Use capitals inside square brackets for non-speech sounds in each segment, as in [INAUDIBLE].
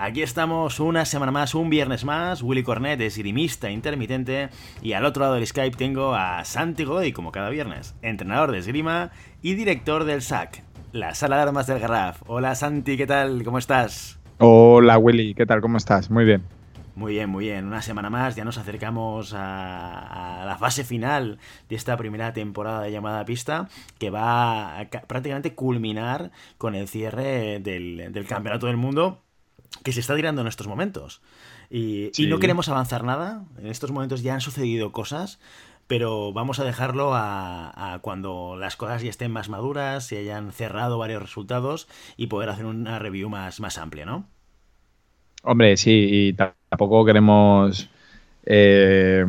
Aquí estamos una semana más, un viernes más. Willy Cornet es grimista intermitente. Y al otro lado del Skype tengo a Santi Godoy, como cada viernes, entrenador de esgrima y director del SAC, la sala de armas del Garraf. Hola Santi, ¿qué tal? ¿Cómo estás? Hola Willy, ¿qué tal? ¿Cómo estás? Muy bien. Muy bien, muy bien. Una semana más, ya nos acercamos a, la fase final de esta primera temporada de llamada pista, que va a prácticamente culminar con el cierre del, del Campeonato del Mundo que se está tirando en estos momentos. Y, no queremos avanzar nada. En estos momentos ya han sucedido cosas, pero vamos a dejarlo a, cuando las cosas ya estén más maduras, se hayan cerrado varios resultados y poder hacer una review más, más amplia, ¿no? Hombre, sí, y tampoco queremos eh,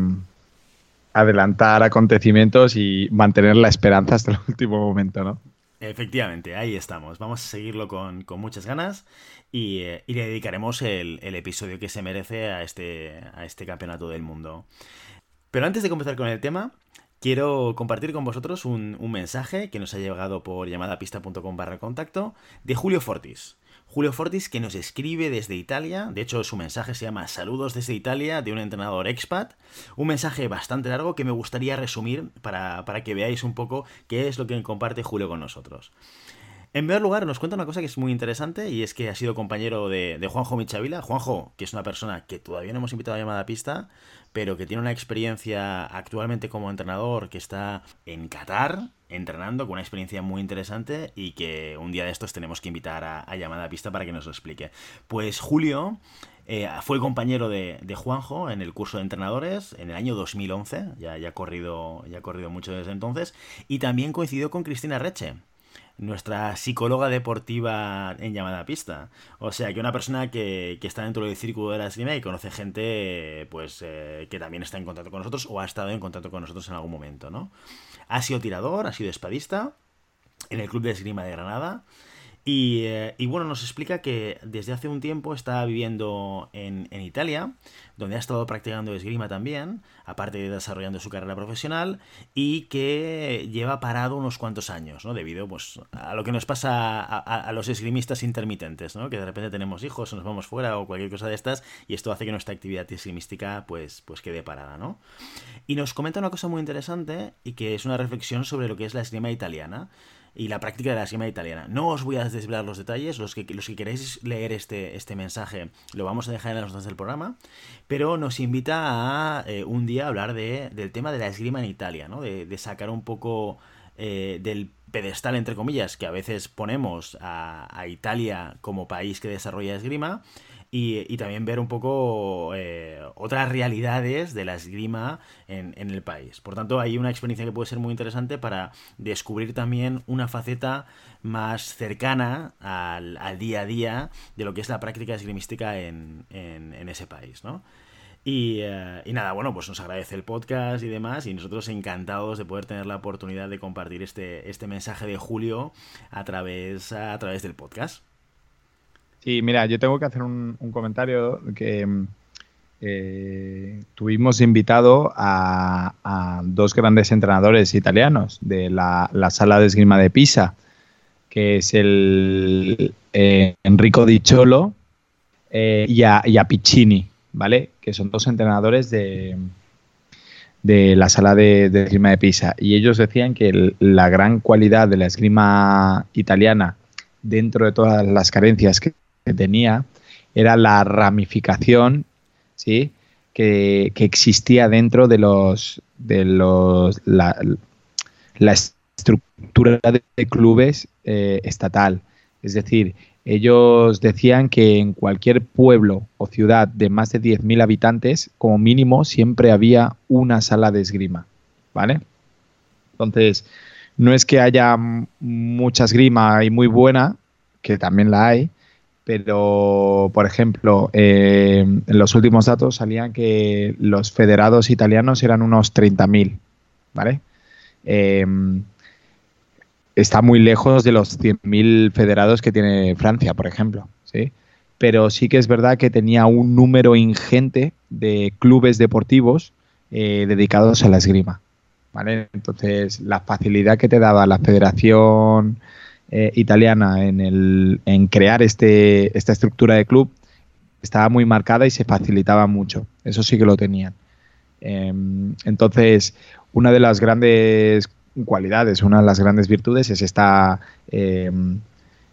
adelantar acontecimientos y mantener la esperanza hasta el [LAUGHS] último momento, ¿no? Efectivamente, ahí estamos. Vamos a seguirlo con, muchas ganas y, eh, y le dedicaremos el, episodio que se merece a este, a este campeonato del mundo. Pero antes de comenzar con el tema, quiero compartir con vosotros un, mensaje que nos ha llegado por llamadapista.com barra contacto de Julio Fortis. Julio Fortis que nos escribe desde Italia, de hecho su mensaje se llama Saludos desde Italia de un entrenador expat, un mensaje bastante largo que me gustaría resumir para, que veáis un poco qué es lo que comparte Julio con nosotros. En primer lugar, nos cuenta una cosa que es muy interesante y es que ha sido compañero de, Juanjo Michavila. Juanjo, que es una persona que todavía no hemos invitado a llamada a pista, pero que tiene una experiencia actualmente como entrenador que está en Qatar, entrenando con una experiencia muy interesante y que un día de estos tenemos que invitar a, llamada a pista para que nos lo explique. Pues Julio eh, fue compañero de, Juanjo en el curso de entrenadores en el año 2011, ya, ya, ha corrido, ya ha corrido mucho desde entonces, y también coincidió con Cristina Reche, nuestra psicóloga deportiva en llamada a pista. O sea, que una persona que, que está dentro del círculo de la esgrima y conoce gente pues eh, que también está en contacto con nosotros o ha estado en contacto con nosotros en algún momento, ¿no? Ha sido tirador, ha sido espadista en el Club de Esgrima de Granada. Eh, y, bueno, nos explica que desde hace un tiempo está viviendo en, Italia, donde ha estado practicando esgrima también, aparte de desarrollando su carrera profesional, y que lleva parado unos cuantos años, ¿no? Debido pues, a lo que nos pasa a, los esgrimistas intermitentes, ¿no? Que de repente tenemos hijos o nos vamos fuera o cualquier cosa de estas, y esto hace que nuestra actividad esgrimística pues, pues quede parada, ¿no? Y nos comenta una cosa muy interesante y que es una reflexión sobre lo que es la esgrima italiana y la práctica de la esgrima italiana. No os voy a desvelar los detalles, los que, los que queréis leer este, este mensaje lo vamos a dejar en las notas del programa, pero nos invita a eh, un día hablar de, del tema de la esgrima en Italia, ¿no? de, sacar un poco eh, del pedestal, entre comillas, que a veces ponemos a, a Italia como país que desarrolla esgrima y, también ver un poco eh, otras realidades de la esgrima en, el país. Por tanto, hay una experiencia que puede ser muy interesante para descubrir también una faceta más cercana al, día a día de lo que es la práctica esgrimística en, ese país, ¿no? Eh, y, nada, bueno, pues nos agradece el podcast y demás, y nosotros encantados de poder tener la oportunidad de compartir este, este mensaje de Julio a través, a través del podcast. Sí, mira, yo tengo que hacer un, comentario que eh, tuvimos invitado a, dos grandes entrenadores italianos de la, sala de esgrima de Pisa, que es el eh, Enrico Di Cholo eh, y, a, Piccini, ¿vale? Que son dos entrenadores de, de la sala de, esgrima de Pisa. Y ellos decían que la gran cualidad de la esgrima italiana, dentro de todas las carencias que tenía era la ramificación, ¿sí? Que, existía dentro de los de los la, estructura de clubes eh, estatal. Es decir, ellos decían que en cualquier pueblo o ciudad de más de 10.000 habitantes, como mínimo, siempre había una sala de esgrima. ¿Vale? Entonces, no es que haya mucha esgrima y muy buena, que también la hay, pero por ejemplo, eh, en los últimos datos salían que los federados italianos eran unos 30.000, ¿vale? Eh, está muy lejos de los 100.000 federados que tiene Francia, por ejemplo, ¿sí? Pero sí que es verdad que tenía un número ingente de clubes deportivos eh, dedicados a la esgrima, ¿vale? Entonces, la facilidad que te daba la federación eh, italiana en, el, en crear este, esta estructura de club estaba muy marcada y se facilitaba mucho. Eso sí que lo tenían. Em, entonces, una de las grandes cualidades, una de las grandes virtudes es esta em,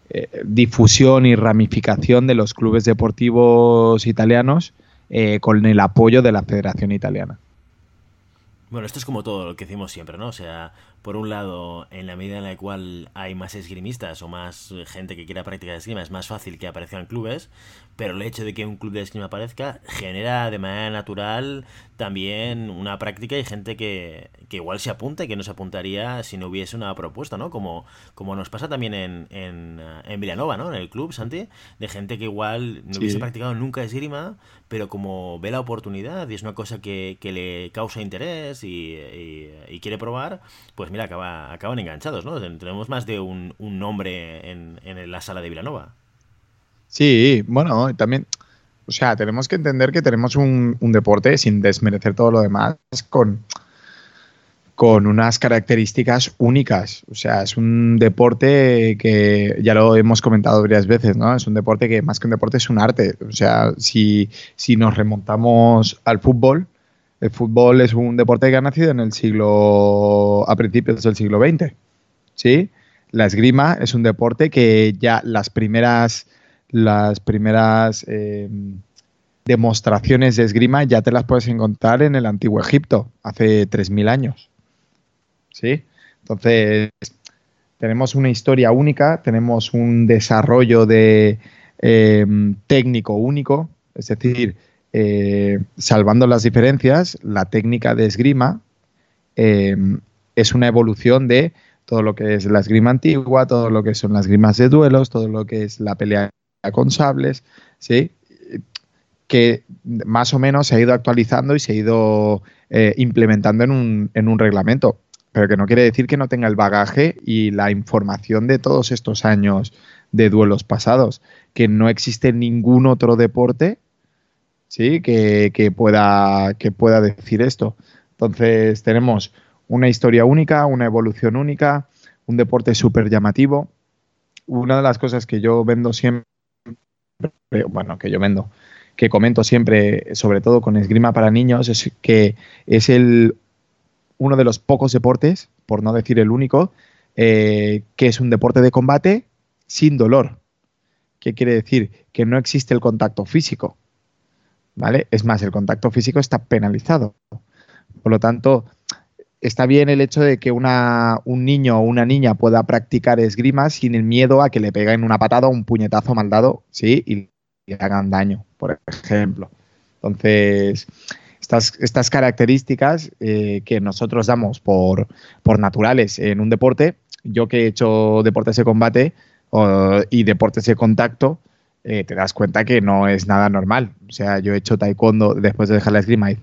eh, difusión y ramificación de los clubes deportivos italianos eh, con el apoyo de la Federación Italiana. Bueno, esto es como todo lo que decimos siempre, ¿no? O sea, por un lado, en la medida en la cual hay más esgrimistas o más gente que quiera practicar esgrima, es más fácil que aparezcan clubes, pero el hecho de que un club de esgrima aparezca genera de manera natural también una práctica y gente que, que igual se apunta y que no se apuntaría si no hubiese una propuesta, ¿no? Como, como nos pasa también en, en, en Villanova, ¿no? En el club, Santi, de gente que igual no hubiese practicado nunca esgrima, pero como ve la oportunidad y es una cosa que, que le causa interés y, y quiere probar, pues mira, acaba, acaban enganchados, ¿no? Tenemos más de un, nombre en, la sala de Villanova. Sí, bueno, también, o sea, tenemos que entender que tenemos un, deporte, sin desmerecer todo lo demás, con, con unas características únicas. O sea, es un deporte que ya lo hemos comentado varias veces, ¿no? Es un deporte que más que un deporte es un arte. O sea, si, si nos remontamos al fútbol, el fútbol es un deporte que ha nacido en el siglo, a principios del siglo XX, ¿sí? La esgrima es un deporte que ya las primeras, las primeras eh, demostraciones de esgrima ya te las puedes encontrar en el antiguo Egipto, hace 3.000 años, ¿sí? Entonces, tenemos una historia única, tenemos un desarrollo de eh, técnico único, es decir, eh, salvando las diferencias, la técnica de esgrima eh, es una evolución de todo lo que es la esgrima antigua, todo lo que son las esgrimas de duelos, todo lo que es la pelea con sables, ¿sí? que más o menos se ha ido actualizando y se ha ido eh, implementando en un, en un reglamento, pero que no quiere decir que no tenga el bagaje y la información de todos estos años de duelos pasados, que no existe ningún otro deporte ¿sí? Que, pueda, que pueda decir esto. Entonces tenemos una historia única, una evolución única, un deporte súper llamativo. Una de las cosas que yo vendo siempre, bueno, que yo vendo, que comento siempre, sobre todo con esgrima para niños, es que es el, uno de los pocos deportes, por no decir el único, eh, que es un deporte de combate sin dolor. ¿Qué quiere decir? Que no existe el contacto físico. ¿Vale? Es más, el contacto físico está penalizado. Por lo tanto, está bien el hecho de que una, un niño o una niña pueda practicar esgrima sin el miedo a que le peguen una patada o un puñetazo mal dado, ¿sí? Y le hagan daño, por ejemplo. Entonces, estas, características eh, que nosotros damos por, por naturales en un deporte, yo que he hecho deportes de combate y deportes de contacto, eh, te das cuenta que no es nada normal. O sea, yo he hecho taekwondo después de dejar la esgrima y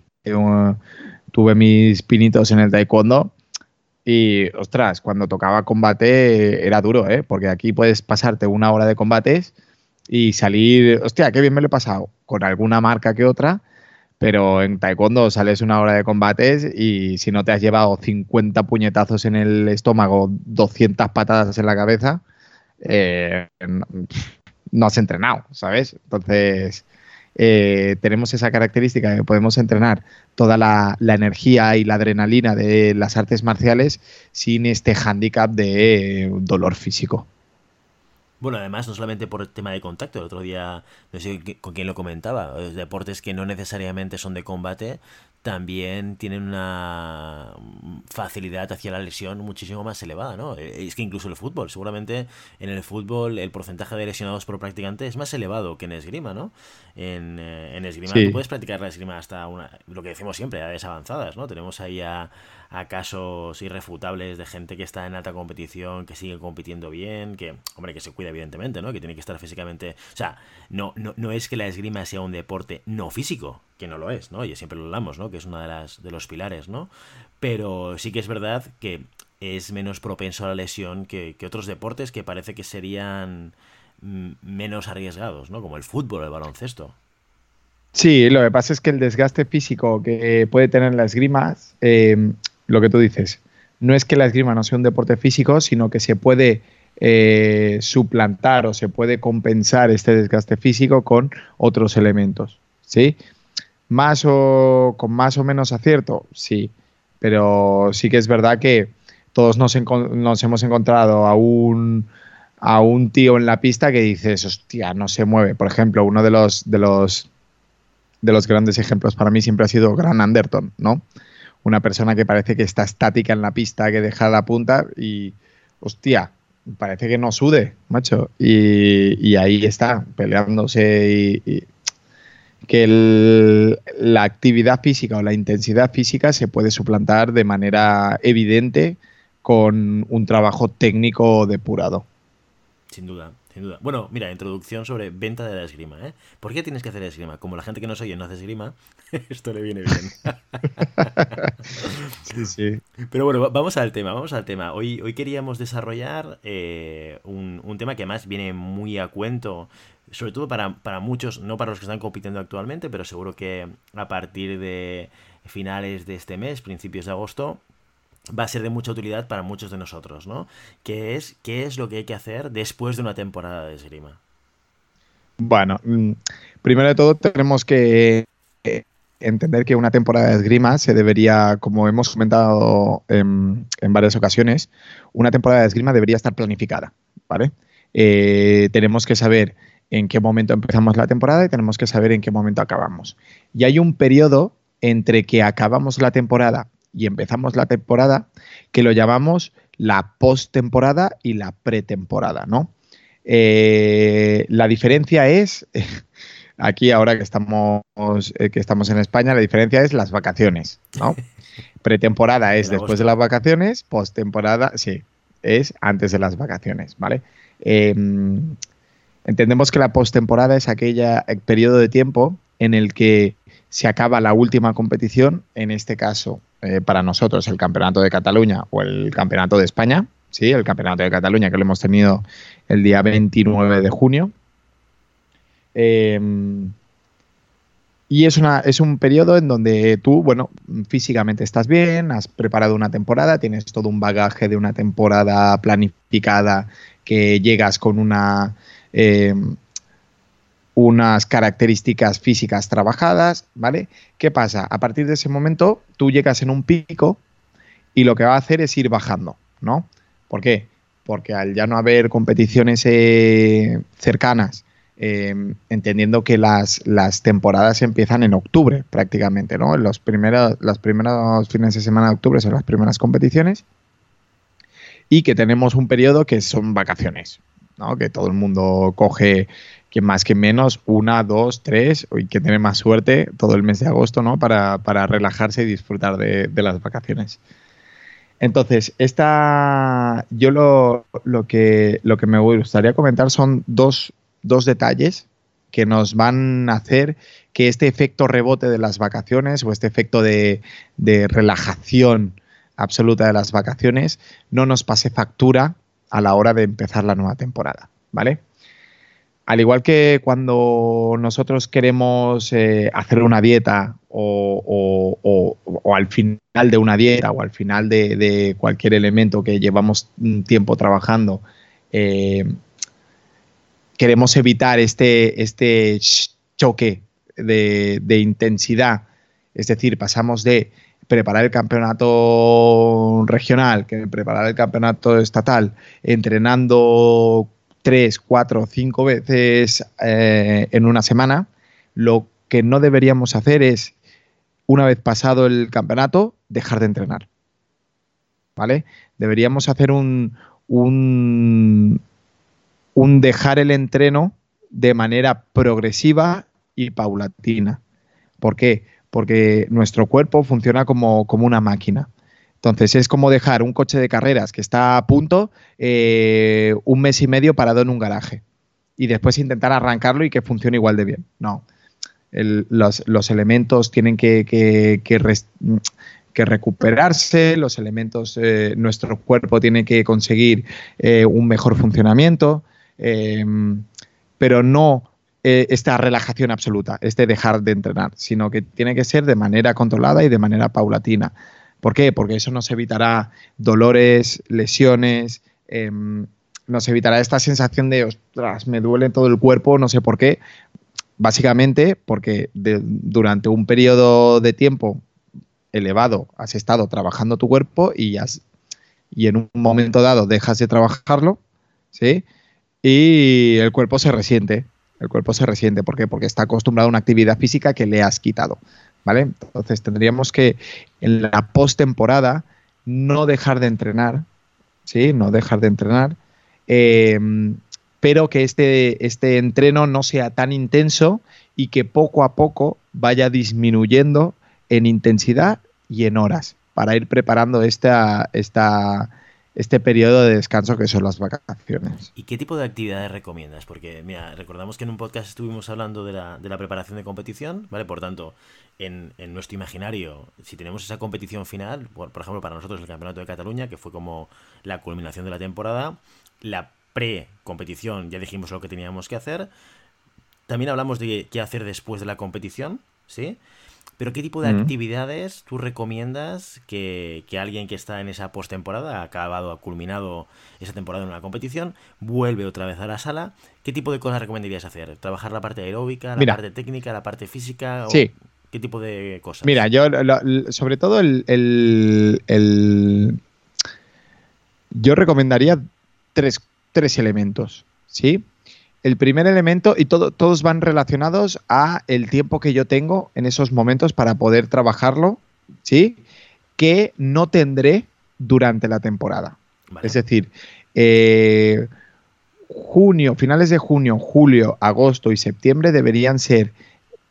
tuve mis pinitos en el taekwondo y, ostras, cuando tocaba combate era duro, ¿eh? Porque aquí puedes pasarte una hora de combates y salir, hostia, qué bien me lo he pasado, con alguna marca que otra, pero en taekwondo sales una hora de combates y si no te has llevado 50 puñetazos en el estómago, 200 patadas en la cabeza, eh, no has entrenado, ¿sabes? Entonces, eh, tenemos esa característica de que podemos entrenar toda la, energía y la adrenalina de las artes marciales sin este hándicap de dolor físico. Bueno, además, no solamente por el tema de contacto, el otro día, no sé con quién lo comentaba, deportes que no necesariamente son de combate, también tienen una facilidad hacia la lesión muchísimo más elevada, ¿no? Eh, es que incluso el fútbol, seguramente en el fútbol el porcentaje de lesionados por practicante es más elevado que en esgrima, ¿no? En, eh, en esgrima tú puedes practicar la esgrima hasta una, lo que decimos siempre, edades avanzadas, ¿no? Tenemos ahí a, a casos irrefutables de gente que está en alta competición, que sigue compitiendo bien, que, hombre, que se cuida evidentemente, ¿no? Que tiene que estar físicamente... O sea, no, no, no es que la esgrima sea un deporte no físico, que no lo es, ¿no? Y siempre lo hablamos, ¿no? Que es uno de, las, de los pilares, ¿no? Pero sí que es verdad que es menos propenso a la lesión que, otros deportes que parece que serían menos arriesgados, ¿no? Como el fútbol, el baloncesto. Sí, lo que pasa es que el desgaste físico que puede tener la esgrima, eh, lo que tú dices, no es que la esgrima no sea un deporte físico, sino que se puede eh, suplantar o se puede compensar este desgaste físico con otros elementos, ¿sí? Más o con más o menos acierto, sí, pero sí que es verdad que todos nos, nos hemos encontrado a un a un tío en la pista que dices, hostia, no se mueve. Por ejemplo, uno de los de los de los grandes ejemplos para mí siempre ha sido Gran Anderton, ¿no? Una persona que parece que está estática en la pista, que deja la punta y, hostia, parece que no sude, macho. Y, ahí está, peleándose y, que la actividad física o la intensidad física se puede suplantar de manera evidente con un trabajo técnico depurado. Sin duda. Sin duda. Bueno, mira, introducción sobre venta de la esgrima. ¿eh? ¿Por qué tienes que hacer esgrima? Como la gente que no soy oye no hace esgrima, [LAUGHS] esto le viene bien. [LAUGHS] sí, sí. Pero bueno, vamos al tema, vamos al tema. Hoy, hoy queríamos desarrollar eh, un, un, tema que además viene muy a cuento, sobre todo para, para muchos, no para los que están compitiendo actualmente, pero seguro que a partir de finales de este mes, principios de agosto, va a ser de mucha utilidad para muchos de nosotros, ¿no? ¿Qué es, qué es lo que hay que hacer después de una temporada de esgrima? Bueno, mm, primero de todo tenemos que eh, entender que una temporada de esgrima se debería, como hemos comentado en, varias ocasiones, una temporada de esgrima debería estar planificada, ¿vale? Eh, tenemos que saber en qué momento empezamos la temporada y tenemos que saber en qué momento acabamos. Y hay un periodo entre que acabamos la temporada y empezamos la temporada que lo llamamos la postemporada y la pretemporada, ¿no? Eh, la diferencia es, [LAUGHS] aquí ahora que estamos, eh, que estamos en España, la diferencia es las vacaciones, ¿no? [LAUGHS] Pretemporada es después de las vacaciones, postemporada, sí, es antes de las vacaciones, ¿vale? Em, entendemos que la postemporada es aquella eh, periodo de tiempo en el que se acaba la última competición, en este caso eh, para nosotros el Campeonato de Cataluña o el Campeonato de España, ¿sí? el Campeonato de Cataluña que lo hemos tenido el día 29 de junio. Em, y es, una, es un periodo en donde tú, bueno, físicamente estás bien, has preparado una temporada, tienes todo un bagaje de una temporada planificada que llegas con una em, unas características físicas trabajadas, ¿vale? ¿Qué pasa? A partir de ese momento tú llegas en un pico y lo que va a hacer es ir bajando, ¿no? ¿Por qué? Porque al ya no haber competiciones eh, cercanas, em, entendiendo que las, las, temporadas empiezan en octubre prácticamente, ¿no? Los primeros, los primeros fines de semana de octubre son las primeras competiciones y que tenemos un periodo que son vacaciones, ¿no? Que todo el mundo coge que más que menos, una, dos, tres, y que tiene más suerte todo el mes de agosto, ¿no? Para, relajarse y disfrutar de, las vacaciones. Entonces, esta, yo lo, que, lo que me gustaría comentar son dos, detalles que nos van a hacer que este efecto rebote de las vacaciones o este efecto de, de relajación absoluta de las vacaciones no nos pase factura a la hora de empezar la nueva temporada, ¿vale? Al igual que cuando nosotros queremos eh, hacer una dieta o, al final de una dieta o al final de, cualquier elemento que llevamos tiempo trabajando, eh, queremos evitar este, este choque de, de intensidad. Es decir, pasamos de preparar el campeonato regional que preparar el campeonato estatal, entrenando tres, cuatro, cinco veces eh, en una semana, lo que no deberíamos hacer es, una vez pasado el campeonato, dejar de entrenar. ¿Vale? Deberíamos hacer un, un, un dejar el entreno de manera progresiva y paulatina. ¿Por qué? Porque nuestro cuerpo funciona como, como una máquina Entonces es como dejar un coche de carreras que está a punto eh, un mes y medio parado en un garaje y después intentar arrancarlo y que funcione igual de bien. No. los, elementos tienen que, recuperarse, los elementos, eh, nuestro cuerpo tiene que conseguir eh, un mejor funcionamiento, pero no esta relajación absoluta, este dejar de entrenar, sino que tiene que ser de manera controlada y de manera paulatina. ¿Por qué? Porque eso nos evitará dolores, lesiones, em, nos evitará esta sensación de, ostras, me duele todo el cuerpo, no sé por qué. Básicamente porque durante un periodo de tiempo elevado has estado trabajando tu cuerpo y, y en un momento dado dejas de trabajarlo, ¿sí? Y el cuerpo se resiente. El cuerpo se resiente. ¿Por qué? Porque está acostumbrado a una actividad física que le has quitado. ¿Vale? Entonces tendríamos que en la postemporada no dejar de entrenar, ¿sí? No dejar de entrenar, em, pero que este, este entreno no sea tan intenso y que poco a poco vaya disminuyendo en intensidad y en horas para ir preparando esta, esta, este periodo de descanso que son las vacaciones. ¿Y qué tipo de actividades recomiendas? Porque, mira, recordamos que en un podcast estuvimos hablando de la, de la preparación de competición, ¿vale? Por tanto, en, en, nuestro imaginario, si tenemos esa competición final, por, por, ejemplo, para nosotros el Campeonato de Cataluña, que fue como la culminación de la temporada, la pre-competición ya dijimos lo que teníamos que hacer, también hablamos de qué hacer después de la competición, ¿sí? Pero ¿qué tipo de actividades tú recomiendas que, alguien que está en esa postemporada, ha acabado, ha culminado esa temporada en una competición, vuelve otra vez a la sala? ¿Qué tipo de cosas recomendarías hacer? ¿Trabajar la parte aeróbica, la parte técnica, la parte física? Sí. ¿Qué tipo de cosas? Mira, yo sobre todo el, el, yo recomendaría tres, tres elementos, ¿sí? el primer elemento, y todos van relacionados a el tiempo que yo tengo en esos momentos para poder trabajarlo, ¿sí? Que no tendré durante la temporada. Es decir, eh, junio, finales de junio, julio, agosto y septiembre deberían ser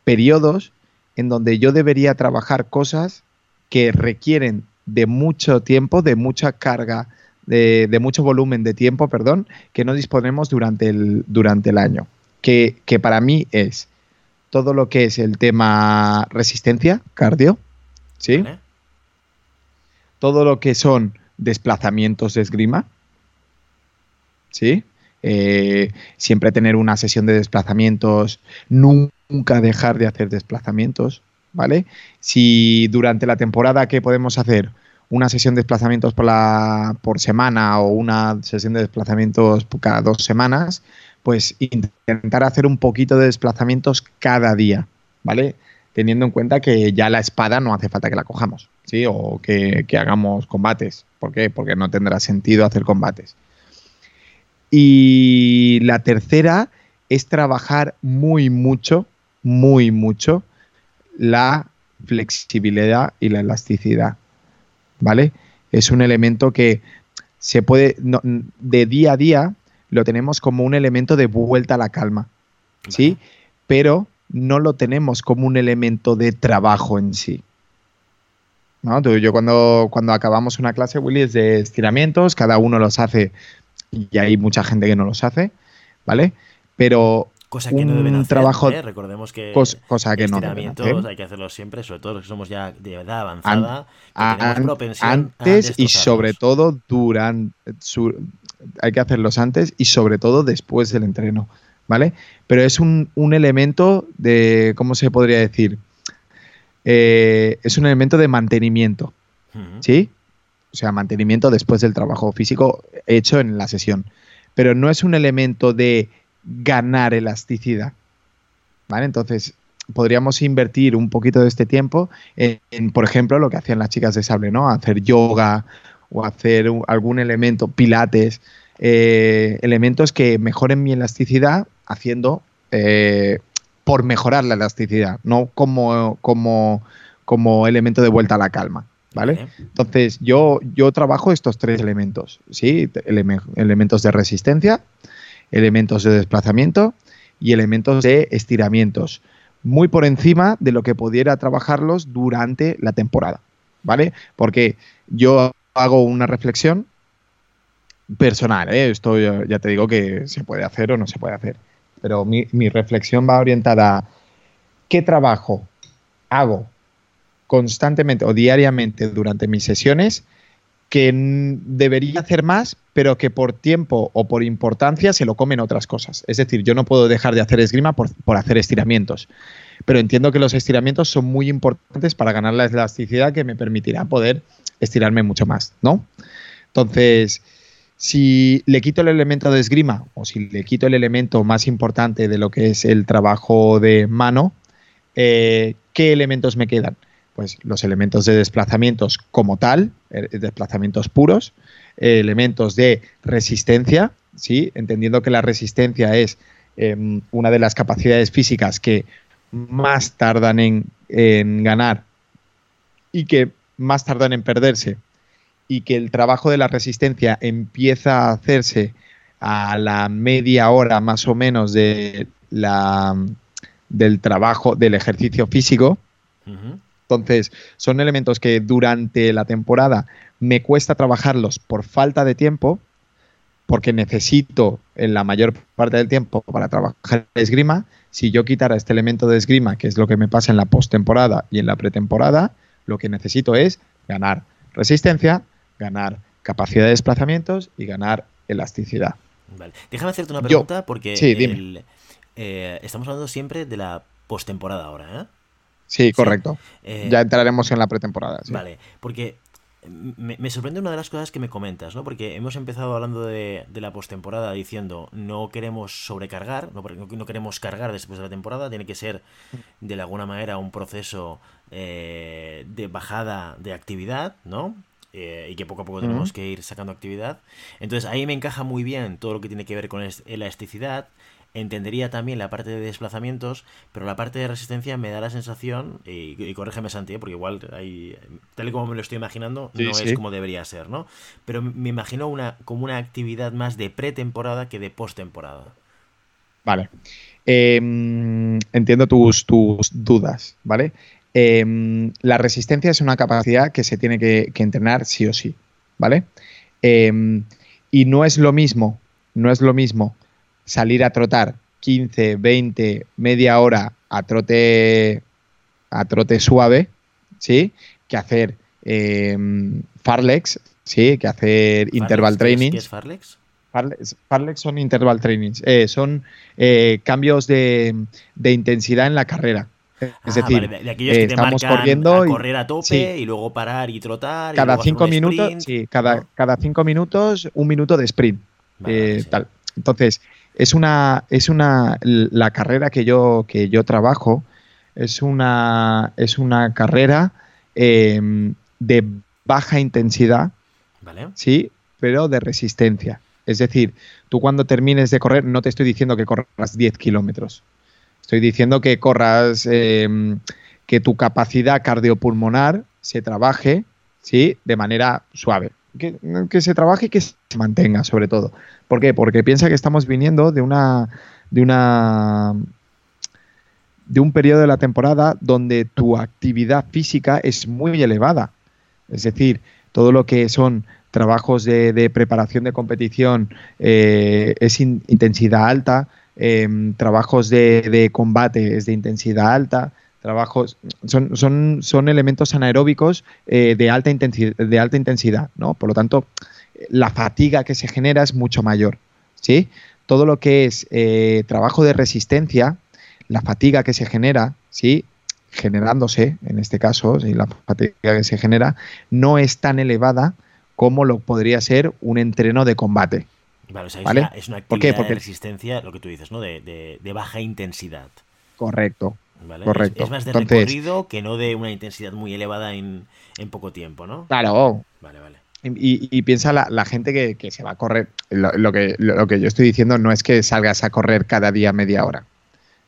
periodos en donde yo debería trabajar cosas que requieren de mucho tiempo, de mucha carga de, mucho volumen de tiempo, perdón, que no disponemos durante el, durante el año. Que, para mí es todo lo que es el tema resistencia, cardio, ¿sí? Todo lo que son desplazamientos de esgrima, ¿sí? Eh, siempre tener una sesión de desplazamientos, nunca dejar de hacer desplazamientos, ¿vale? Si durante la temporada, ¿qué podemos hacer? una sesión de desplazamientos por, la, por semana o una sesión de desplazamientos cada dos semanas, pues intentar hacer un poquito de desplazamientos cada día, ¿vale? Teniendo en cuenta que ya la espada no hace falta que la cojamos, ¿sí? O que, que hagamos combates. ¿Por qué? Porque no tendrá sentido hacer combates. Y la tercera es trabajar muy mucho, muy mucho la flexibilidad y la elasticidad. ¿vale? Es un elemento que se puede, de día a día, lo tenemos como un elemento de vuelta a la calma, ¿sí? Pero no lo tenemos como un elemento de trabajo en sí. ¿No? yo cuando, cuando acabamos una clase, Willy, es de estiramientos, cada uno los hace y hay mucha gente que no los hace, ¿vale? Pero Cosa que no deben hacer. Trabajo, ¿eh? Recordemos que, cosa que no hay que hacerlos siempre, sobre todo los que somos ya de edad avanzada. antes y sobre todo durante. hay que hacerlos antes y sobre todo después del entreno. ¿Vale? Pero es un, elemento de. ¿Cómo se podría decir? Eh, es un elemento de mantenimiento. ¿Sí? O sea, mantenimiento después del trabajo físico hecho en la sesión. Pero no es un elemento de ganar elasticidad. ¿Vale? Entonces, podríamos invertir un poquito de este tiempo en, por ejemplo, lo que hacían las chicas de sable, ¿no? Hacer yoga o hacer algún elemento, pilates, eh, elementos que mejoren mi elasticidad haciendo eh, por mejorar la elasticidad, no como, como, como elemento de vuelta a la calma. ¿Vale? Entonces, yo, yo trabajo estos tres elementos, ¿sí? elementos de resistencia, elementos de desplazamiento y elementos de estiramientos, muy por encima de lo que pudiera trabajarlos durante la temporada. ¿vale? Porque yo hago una reflexión personal, ¿eh? esto ya, te digo que se puede hacer o no se puede hacer, pero mi, mi reflexión va orientada a qué trabajo hago constantemente o diariamente durante mis sesiones que debería hacer más, pero que por tiempo o por importancia se lo comen otras cosas. Es decir, yo no puedo dejar de hacer esgrima por, hacer estiramientos, pero entiendo que los estiramientos son muy importantes para ganar la elasticidad que me permitirá poder estirarme mucho más, ¿no? Entonces, si le quito el elemento de esgrima o si le quito el elemento más importante de lo que es el trabajo de mano, eh, ¿qué elementos me quedan? Pues los elementos de desplazamientos como tal, eh, desplazamientos puros, eh, elementos de resistencia, ¿sí? entendiendo que la resistencia es em, una de las capacidades físicas que más tardan en, en ganar y que más tardan en perderse, y que el trabajo de la resistencia empieza a hacerse a la media hora más o menos de la, del trabajo, del ejercicio físico, entonces, son elementos que durante la temporada me cuesta trabajarlos por falta de tiempo, porque necesito en la mayor parte del tiempo para trabajar esgrima. Si yo quitara este elemento de esgrima, que es lo que me pasa en la postemporada y en la pretemporada, lo que necesito es ganar resistencia, ganar capacidad de desplazamientos y ganar elasticidad. Vale. Déjame hacerte una pregunta porque eh, estamos hablando siempre de la postemporada ahora, ¿eh? Sí, correcto. Eh, ya entraremos en la pretemporada. Vale, porque me, sorprende una de las cosas que me comentas, ¿no? Porque hemos empezado hablando de, la postemporada diciendo no queremos sobrecargar, no, no, queremos cargar después de la temporada, tiene que ser de alguna manera un proceso eh, de bajada de actividad, ¿no? Eh, y que poco a poco tenemos que ir sacando actividad. Entonces ahí me encaja muy bien todo lo que tiene que ver con elasticidad, entendería también la parte de desplazamientos, pero la parte de resistencia me da la sensación, y, corrígeme Santi, ¿eh? porque igual hay, tal y como me lo estoy imaginando, no es como debería ser, ¿no? Pero me imagino una, como una actividad más de pretemporada que de postemporada. Vale. Em, entiendo tus, tus dudas, ¿vale? Em, la resistencia es una capacidad que se tiene que, entrenar sí o sí, ¿vale? Em, y no es lo mismo, no es lo mismo salir a trotar 15, 20, media hora a trote, a trote suave, ¿sí? Que hacer eh, Farlex, ¿sí? Que hacer interval training. ¿Qué es Farlex? Farlex, son interval trainings, eh, son eh, cambios de, intensidad en la carrera. Es ah, decir, de aquellos que te estamos corriendo a correr a tope y luego parar y trotar. Cada cinco minutos, sí, cada, cada cinco minutos, un minuto de sprint. tal. Entonces, es una, es una, la carrera que yo, que yo trabajo es una, es una carrera em, de baja intensidad, sí, pero de resistencia. Es decir, tú cuando termines de correr, no te estoy diciendo que corras 10 kilómetros. Estoy diciendo que corras, em, que tu capacidad cardiopulmonar se trabaje, ¿sí? De manera suave que, se trabaje y que se mantenga, sobre todo. ¿Por qué? Porque piensa que estamos viniendo de una. de un periodo de la temporada donde tu actividad física es muy elevada. Es decir, todo lo que son trabajos de, preparación de competición eh, es intensidad alta, em, trabajos de, de, combate es de intensidad alta, trabajos, son, son, son elementos anaeróbicos eh, de, alta intensidad, de alta intensidad, ¿no? Por lo tanto, la fatiga que se genera es mucho mayor, ¿sí? Todo lo que es eh, trabajo de resistencia, la fatiga que se genera, ¿sí? Generándose, en este caso, la fatiga que se genera, no es tan elevada como lo podría ser un entreno de combate. Vale, o sea, Es, una, actividad de resistencia, lo que tú dices, ¿no? de, de baja intensidad. Correcto, Correcto. Es, más de recorrido que no de una intensidad muy elevada en, poco tiempo, ¿no? Claro. Vale, vale. Y, piensa la, gente que, se va a correr. Lo, que, lo que yo estoy diciendo no es que salgas a correr cada día media hora.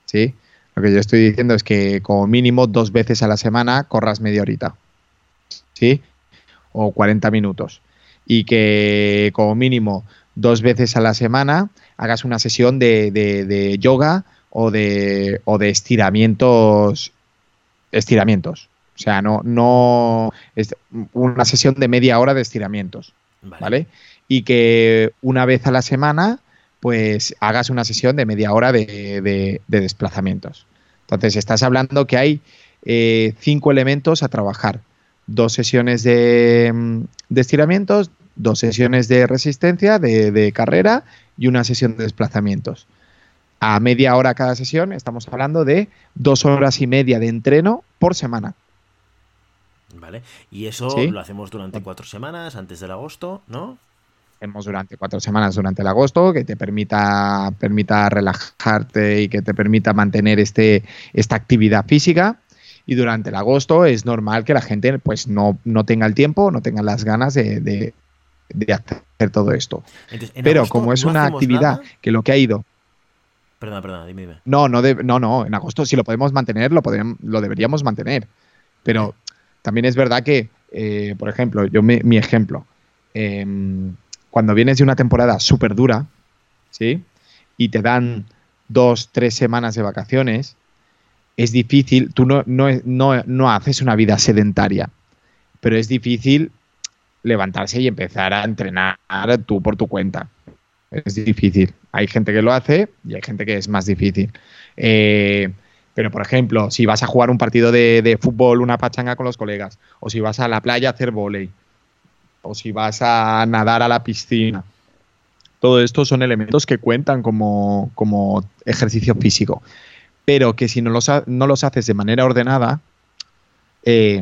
¿Sí? Lo que yo estoy diciendo es que como mínimo dos veces a la semana corras media horita. ¿Sí? O 40 minutos. Y que como mínimo dos veces a la semana hagas una sesión de, de yoga o de, o de estiramientos, estiramientos, O sea, no, no es una sesión de media hora de estiramientos. ¿Vale? Y que una vez a la semana, pues hagas una sesión de media hora de, desplazamientos. Entonces, estás hablando que hay eh, cinco elementos a trabajar. Dos sesiones de, de estiramientos, dos sesiones de resistencia, de, carrera y una sesión de desplazamientos. A media hora cada sesión estamos hablando de dos horas y media de entreno por semana. Vale, y eso lo hacemos durante cuatro semanas antes del agosto, ¿no? Hacemos durante cuatro semanas durante el agosto que te permita, permita relajarte y que te permita mantener este, esta actividad física y durante el agosto es normal que la gente pues no, no tenga el tiempo, no tenga las ganas de, de hacer todo esto. Pero como es una actividad que lo que ha ido... Perdona, perdona, dime, dime. No, no, no, no, en agosto si lo podemos mantener, lo, lo deberíamos mantener. Pero también es verdad que, eh, por ejemplo, yo mi ejemplo, em, cuando vienes de una temporada súper dura, ¿sí? Y te dan dos, tres semanas de vacaciones, es difícil, tú no, no, no, no haces una vida sedentaria, pero es difícil levantarse y empezar a entrenar tú por tu cuenta. Es difícil. Hay gente que lo hace y hay gente que es más difícil. Eh, pero, por ejemplo, si vas a jugar un partido de, fútbol, una pachanga con los colegas, o si vas a la playa a hacer volei, o si vas a nadar a la piscina, todo esto son elementos que cuentan como, ejercicio físico. Pero que si no los, no los haces de manera ordenada, eh,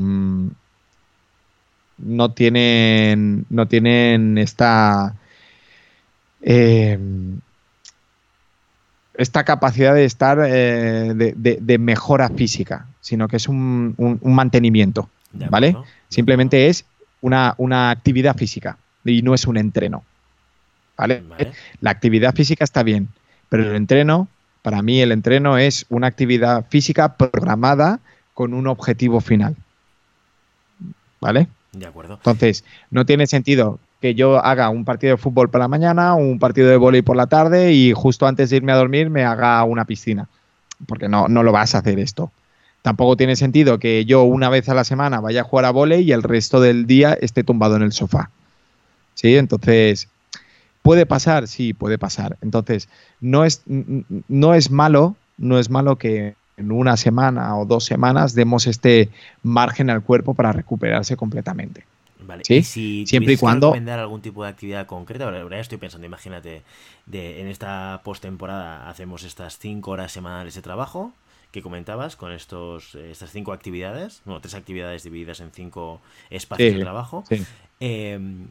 no tienen, no tienen esta, eh, esta capacidad de estar eh, de, mejora física, sino que es un, mantenimiento, ¿vale? Simplemente es una, actividad física y no es un entreno, ¿vale? La actividad física está bien, pero el entreno, para mí el entreno es una actividad física programada con un objetivo final, ¿vale? De acuerdo. Entonces, no tiene sentido que yo haga un partido de fútbol por la mañana, un partido de vóley por la tarde y justo antes de irme a dormir me haga una piscina. Porque no, no lo vas a hacer esto. Tampoco tiene sentido que yo una vez a la semana vaya a jugar a vóley y el resto del día esté tumbado en el sofá. ¿Sí? Entonces, ¿puede pasar? Sí, puede pasar. Entonces, no es, no es malo, no es malo que en una semana o dos semanas demos este margen al cuerpo para recuperarse completamente. Vale. ¿Sí? si siempre y cuando recomendar algún tipo de actividad concreta, ahora estoy pensando, imagínate, de, en esta postemporada hacemos estas cinco horas semanales de trabajo que comentabas con estos estas cinco actividades, bueno, tres actividades divididas en cinco espacios de trabajo. Em,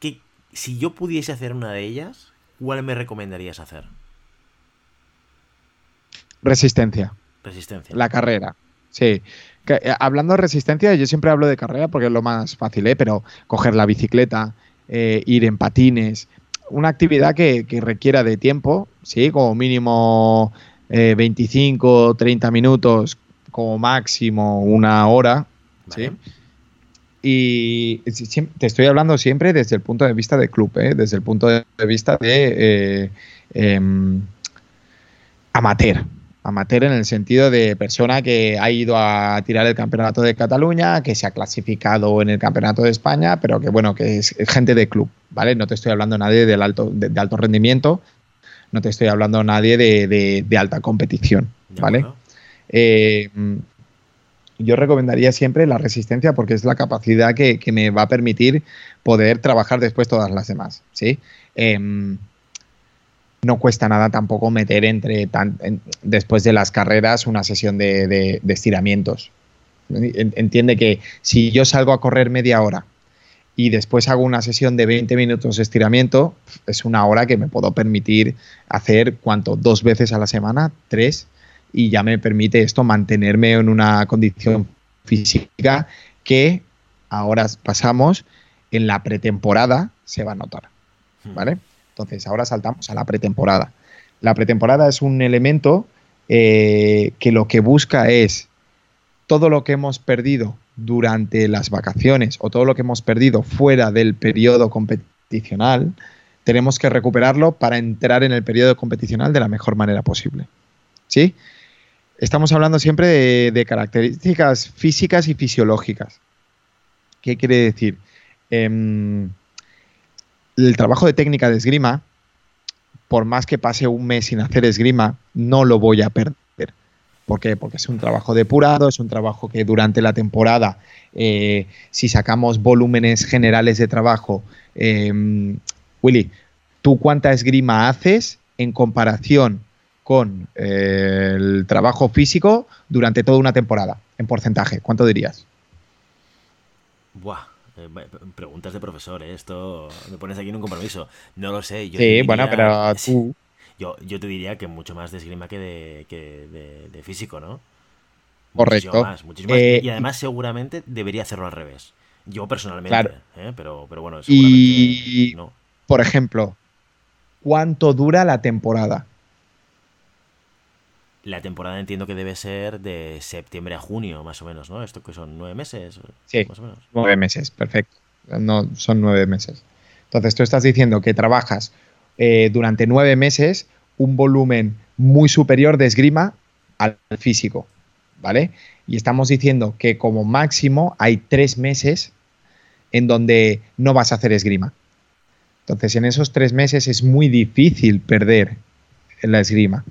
que, si yo pudiese hacer una de ellas, ¿cuál me recomendarías hacer? Resistencia. Resistencia. La carrera. Sí. Eh, hablando de resistencia, yo siempre hablo de carrera porque es lo más fácil, ¿eh? pero coger la bicicleta, eh, ir en patines, una actividad que, requiera de tiempo, ¿sí? Como mínimo 25, 30 minutos, como máximo una hora, ¿sí? Y te estoy hablando siempre desde el punto de vista del club, desde el punto de vista de em, amateur, amateur en el sentido de persona que ha ido a tirar el campeonato de Cataluña, que se ha clasificado en el campeonato de España, pero que bueno, que es, gente de club, ¿vale? No te estoy hablando nadie del alto, de, alto rendimiento, no te estoy hablando nadie de, alta competición, ¿vale? Eh, yo recomendaría siempre la resistencia porque es la capacidad que, me va a permitir poder trabajar después todas las demás, ¿sí? Em, no cuesta nada tampoco meter entre después de las carreras una sesión de, estiramientos. Entiende que si yo salgo a correr media hora y después hago una sesión de 20 minutos de estiramiento, es una hora que me puedo permitir hacer cuánto, dos veces a la semana, tres, y ya me permite esto mantenerme en una condición física que ahora pasamos en la pretemporada se va a notar. Hmm. ¿Vale? Entonces, ahora saltamos a la pretemporada. La pretemporada es un elemento eh, que lo que busca es todo lo que hemos perdido durante las vacaciones o todo lo que hemos perdido fuera del periodo competicional, tenemos que recuperarlo para entrar en el periodo competicional de la mejor manera posible. ¿Sí? estamos hablando siempre de, características físicas y fisiológicas. ¿Qué quiere decir? Em, el trabajo de técnica de esgrima, por más que pase un mes sin hacer esgrima, no lo voy a perder. ¿Por qué? Porque es un trabajo depurado, es un trabajo que durante la temporada, eh, si sacamos volúmenes generales de trabajo, em, Willy, ¿tú cuánta esgrima haces en comparación con eh, el trabajo físico durante toda una temporada, en porcentaje? ¿Cuánto dirías? Buah, preguntas de profesor, ¿eh? esto me pones aquí en un compromiso. No lo sé. Yo sí, bueno, pero [LAUGHS] tú... Yo, yo te diría que mucho más de esgrima que de, que de, físico, ¿no? Correcto. Muchísimo más, y además seguramente debería hacerlo al revés. Yo personalmente, claro. pero, pero bueno, seguramente y, no. Por ejemplo, ¿cuánto dura la temporada? La temporada entiendo que debe ser de septiembre a junio, más o menos, ¿no? ¿Esto que son nueve meses? Sí, más o menos. nueve meses, perfecto. No, son nueve meses. Entonces tú estás diciendo que trabajas eh, durante nueve meses un volumen muy superior de esgrima al físico, ¿vale? Y estamos diciendo que como máximo hay tres meses en donde no vas a hacer esgrima. Entonces en esos tres meses es muy difícil perder la esgrima.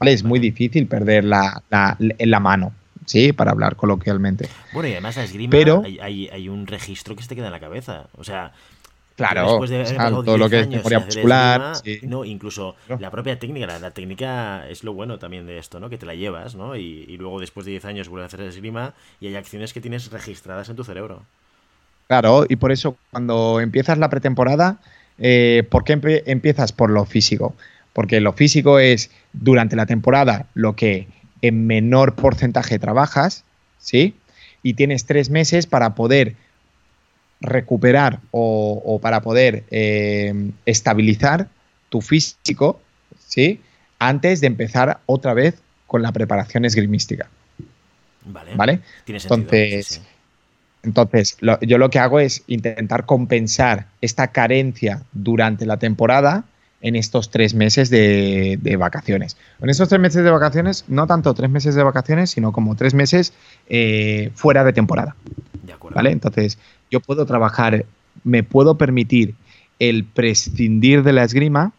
Es muy difícil perder la, la, mano, ¿sí? Para hablar coloquialmente. Bueno, y además la esgrima Pero, hay, un registro que se te queda en la cabeza. O sea, Claro, después de todo lo que es memoria muscular. No, incluso la propia técnica, la, técnica es lo bueno también de esto, ¿no? Que te la llevas, ¿no? Y, luego después de 10 años vuelves a hacer esgrima y hay acciones que tienes registradas en tu cerebro. Claro, y por eso cuando empiezas la pretemporada, eh, ¿por qué empiezas por lo físico? Porque lo físico es durante la temporada lo que en menor porcentaje trabajas, ¿sí? Y tienes tres meses para poder recuperar o, para poder eh, estabilizar tu físico, ¿sí? Antes de empezar otra vez con la preparación esgrimística. Vale. ¿Vale? entonces, entonces yo lo que hago es intentar compensar esta carencia durante la temporada en estos tres meses de, vacaciones. En estos tres meses de vacaciones, no tanto tres meses de vacaciones, sino como tres meses eh, fuera de temporada. De acuerdo. ¿Vale? Entonces, yo puedo trabajar, me puedo permitir el prescindir de la esgrima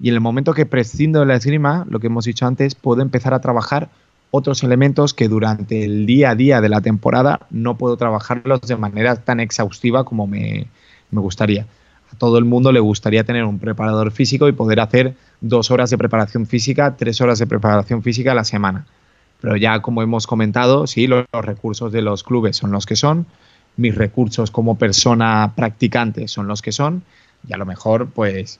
y en el momento que prescindo de la esgrima, lo que hemos dicho antes, puedo empezar a trabajar otros elementos que durante el día a día de la temporada no puedo trabajarlos de manera tan exhaustiva como me, me gustaría a todo el mundo le gustaría tener un preparador físico y poder hacer dos horas de preparación física, tres horas de preparación física a la semana. Pero ya como hemos comentado, sí, los, recursos de los clubes son los que son, mis recursos como persona practicante son los que son, y a lo mejor pues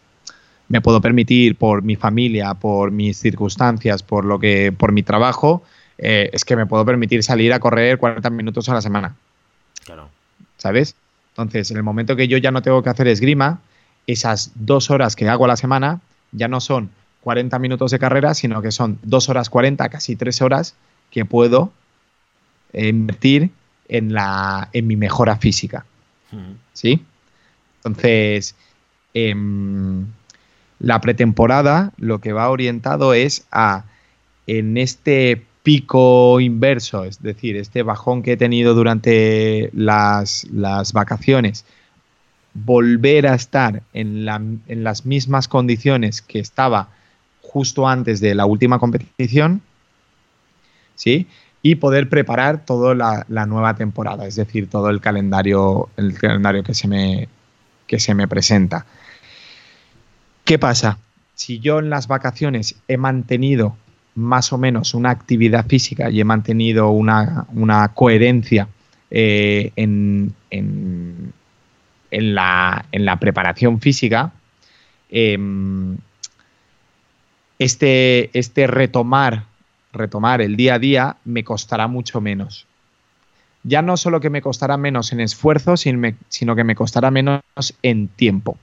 me puedo permitir por mi familia, por mis circunstancias, por lo que, por mi trabajo, eh, es que me puedo permitir salir a correr 40 minutos a la semana. Claro. ¿Sabes? Entonces, en el momento que yo ya no tengo que hacer esgrima, esas dos horas que hago a la semana ya no son 40 minutos de carrera, sino que son dos horas 40, casi tres horas que puedo invertir en, la, en mi mejora física. ¿Sí? Entonces, em, la pretemporada lo que va orientado es a, en este pico inverso, es decir, este bajón que he tenido durante las, vacaciones, volver a estar en, las mismas condiciones que estaba justo antes de la última competición, ¿sí? Y poder preparar toda la, nueva temporada, es decir, todo el calendario, el calendario que se me, que se me presenta. ¿Qué pasa? Si yo en las vacaciones he mantenido más o menos una actividad física y he mantenido una, coherencia eh, en, en, la, preparación física, em, este, este retomar, retomar el día a día me costará mucho menos. Ya no solo que me costará menos en esfuerzo, sino que me costará menos en tiempo.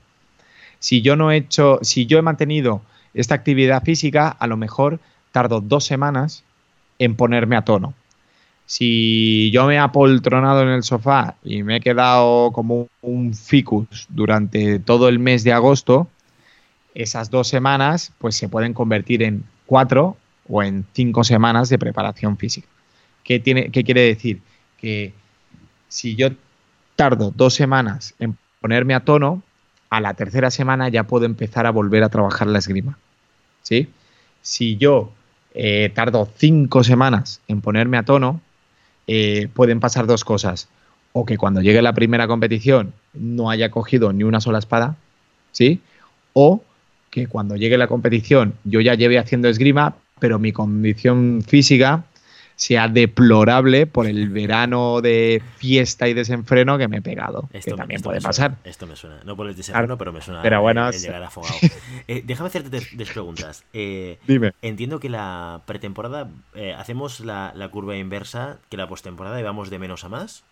Si yo no he hecho, si yo he mantenido esta actividad física, a lo mejor tardo dos semanas en ponerme a tono. Si yo me he apoltronado en el sofá y me he quedado como un ficus durante todo el mes de agosto, esas dos semanas pues se pueden convertir en cuatro o en cinco semanas de preparación física. ¿Qué, tiene, qué quiere decir? Que si yo tardo dos semanas en ponerme a tono, a la tercera semana ya puedo empezar a volver a trabajar la esgrima. ¿Sí? Si yo eh, tardo cinco semanas en ponerme a tono, eh, pueden pasar dos cosas. O que cuando llegue la primera competición no haya cogido ni una sola espada, ¿sí? O que cuando llegue la competición yo ya lleve haciendo esgrima, pero mi condición física sea deplorable por el verano de fiesta y desenfreno que me he pegado. Esto, que también puede pasar. Esto me suena. No por el desenfreno, pero me suena pero bueno, llegar [LAUGHS] afogado. Eh, déjame hacerte tres preguntas. Eh, Dime. Entiendo que la pretemporada eh, hacemos la, la, curva inversa, que la postemporada y vamos de menos a más.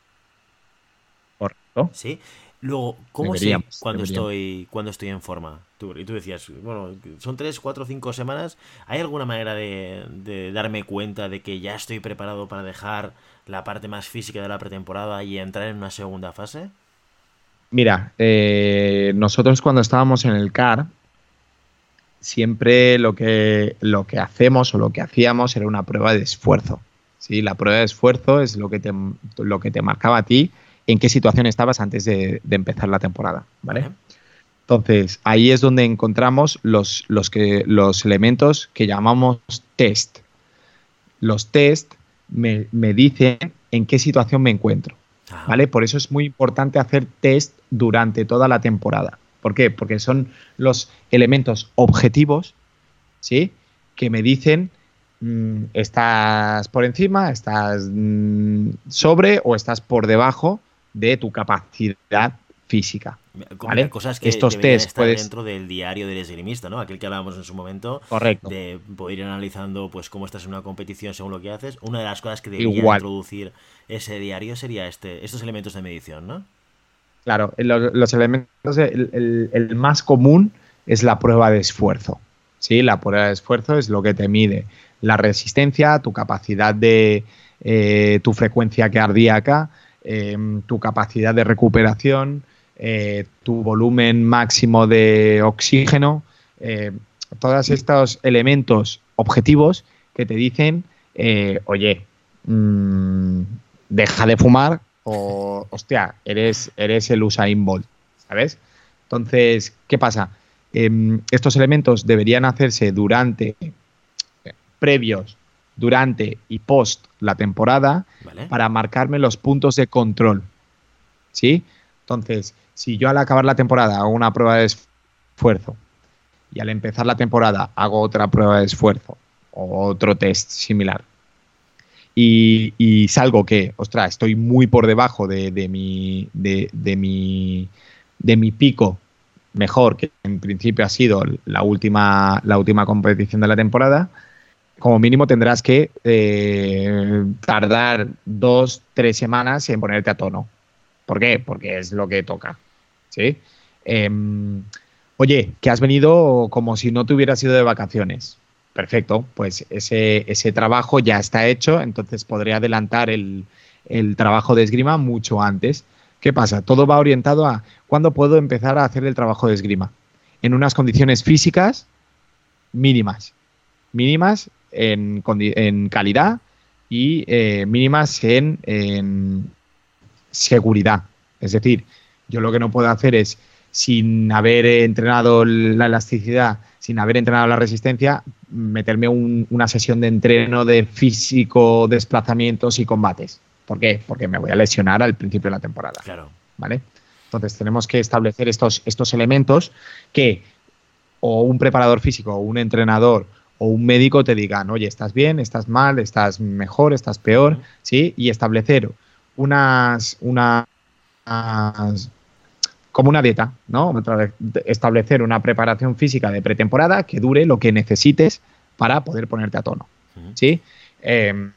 Correcto. Sí. Luego, ¿cómo sé cuando estoy, cuando estoy en forma? Tú, y tú decías, bueno, son tres, cuatro, cinco semanas. ¿Hay alguna manera de, darme cuenta de que ya estoy preparado para dejar la parte más física de la pretemporada y entrar en una segunda fase? Mira, eh, nosotros cuando estábamos en el CAR, siempre lo que, lo que hacemos o lo que hacíamos era una prueba de esfuerzo. ¿sí? La prueba de esfuerzo es lo que te, lo que te marcaba a ti en qué situación estabas antes de, empezar la temporada, ¿vale? Entonces, ahí es donde encontramos los, los, que, los elementos que llamamos test. Los test me, dicen en qué situación me encuentro, ah. ¿vale? Por eso es muy importante hacer test durante toda la temporada. ¿Por qué? Porque son los elementos objetivos, ¿sí? Que me dicen mm, estás por encima, estás mm, sobre o estás por debajo de tu capacidad física. ¿vale? Cosas que Estos test estar dentro del diario del esgrimista, ¿no? Aquel que hablábamos en su momento. Correcto. De poder ir analizando pues cómo estás en una competición según lo que haces. Una de las cosas que debería introducir ese diario sería este, estos elementos de medición, ¿no? Claro, los, elementos, el, más común es la prueba de esfuerzo. ¿sí? La prueba de esfuerzo es lo que te mide la resistencia, tu capacidad de eh, tu frecuencia cardíaca, Em, tu capacidad de recuperación, eh, tu volumen máximo de oxígeno, eh, todos estos elementos objetivos que te dicen, eh, oye, mm, deja de fumar o, hostia, eres, eres el Usain Bolt, ¿sabes? Entonces, ¿qué pasa? Em, estos elementos deberían hacerse durante, previos durante y post la temporada para marcarme los puntos de control. ¿Sí? Entonces, si yo al acabar la temporada hago una prueba de esfuerzo y al empezar la temporada hago otra prueba de esfuerzo o otro test similar y, salgo que, ostras, estoy muy por debajo de, mi, de, mi, de mi pico mejor, que en principio ha sido la última, la última competición de la temporada, como mínimo tendrás que eh, tardar dos, tres semanas en ponerte a tono. ¿Por qué? Porque es lo que toca. ¿Sí? Em, oye, que has venido como si no te hubieras ido de vacaciones. Perfecto, pues ese, ese trabajo ya está hecho, entonces podré adelantar el, el trabajo de esgrima mucho antes. ¿Qué pasa? Todo va orientado a cuándo puedo empezar a hacer el trabajo de esgrima. En unas condiciones físicas mínimas. Mínimas en, calidad y eh, mínimas en, seguridad. Es decir, yo lo que no puedo hacer es, sin haber entrenado la elasticidad, sin haber entrenado la resistencia, meterme una sesión de entreno de físico, desplazamientos y combates. ¿Por qué? Porque me voy a lesionar al principio de la temporada. Claro. ¿Vale? Entonces tenemos que establecer estos, estos elementos que o un preparador físico o un entrenador o un médico te diga, oye, estás bien, estás mal, estás mejor, estás peor, ¿sí? Y establecer unas, unas como una dieta, ¿no? Establecer una preparación física de pretemporada que dure lo que necesites para poder ponerte a tono, ¿sí? Em,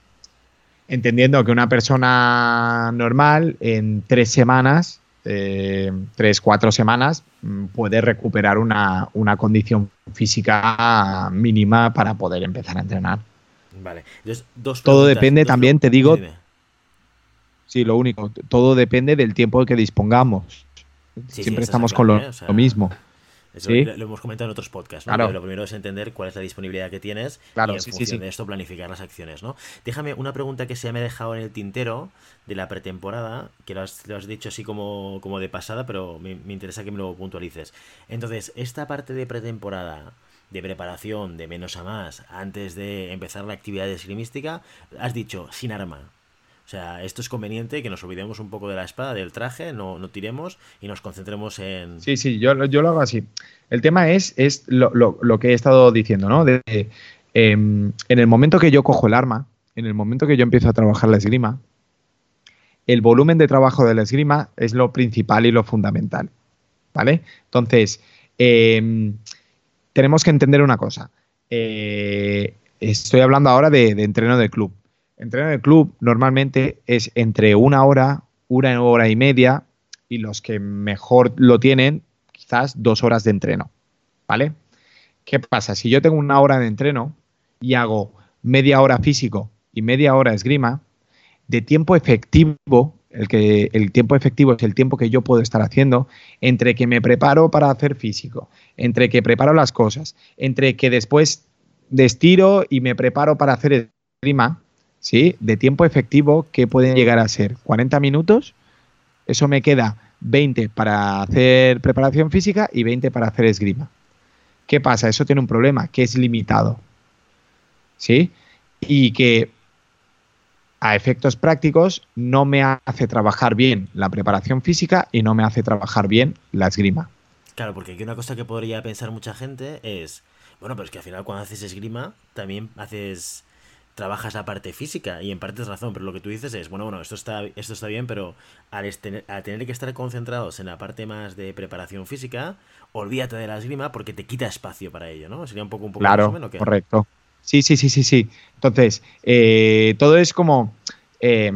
entendiendo que una persona normal en tres semanas eh, tres, cuatro semanas, mm, puede recuperar una, condición física mínima para poder empezar a entrenar. Vale. dos todo depende también, te digo. Sí, lo único. Todo depende del tiempo que dispongamos. Siempre estamos con lo, mismo. Eso lo, hemos comentado en otros podcasts. ¿no? Lo primero es entender cuál es la disponibilidad que tienes y en función de esto planificar las acciones. ¿no? Déjame una pregunta que se me ha dejado en el tintero de la pretemporada, que lo has, dicho así como, como de pasada, pero me, me interesa que me lo puntualices. Entonces, esta parte de pretemporada de preparación de menos a más antes de empezar la actividad esgrimística, has dicho sin arma. O sea, esto es conveniente que nos olvidemos un poco de la espada, del traje, no, no tiremos y nos concentremos en... Sí, sí, yo, yo lo hago así. El tema es, es lo, lo, que he estado diciendo, ¿no? De, em, en el momento que yo cojo el arma, en el momento que yo empiezo a trabajar la esgrima, el volumen de trabajo de la esgrima es lo principal y lo fundamental. ¿Vale? Entonces, eh, tenemos que entender una cosa. Eh, estoy hablando ahora de, entreno de club. Entreno de club normalmente es entre una hora, una hora y media, y los que mejor lo tienen, quizás dos horas de entreno. ¿Vale? ¿Qué pasa? Si yo tengo una hora de entreno y hago media hora físico y media hora esgrima, de tiempo efectivo el, que, el tiempo efectivo es el tiempo que yo puedo estar haciendo entre que me preparo para hacer físico, entre que preparo las cosas, entre que después destiro y me preparo para hacer esgrima, ¿sí? De tiempo efectivo, ¿qué pueden llegar a ser? ¿40 minutos? Eso me queda 20 para hacer preparación física y 20 para hacer esgrima. ¿Qué pasa? Eso tiene un problema, que es limitado. ¿Sí? Y que a efectos prácticos no me hace trabajar bien la preparación física y no me hace trabajar bien la esgrima. Claro, porque aquí una cosa que podría pensar mucha gente es, bueno, pero es que al final cuando haces esgrima también haces trabajas la parte física y en parte es razón, pero lo que tú dices es, bueno, bueno, esto está, esto está bien, pero al, al, tener que estar concentrados en la parte más de preparación física, olvídate de la esgrima porque te quita espacio para ello, ¿no? Sería un poco un poco claro, correcto. Sí, sí, sí, sí, sí. Entonces, eh, todo es como eh,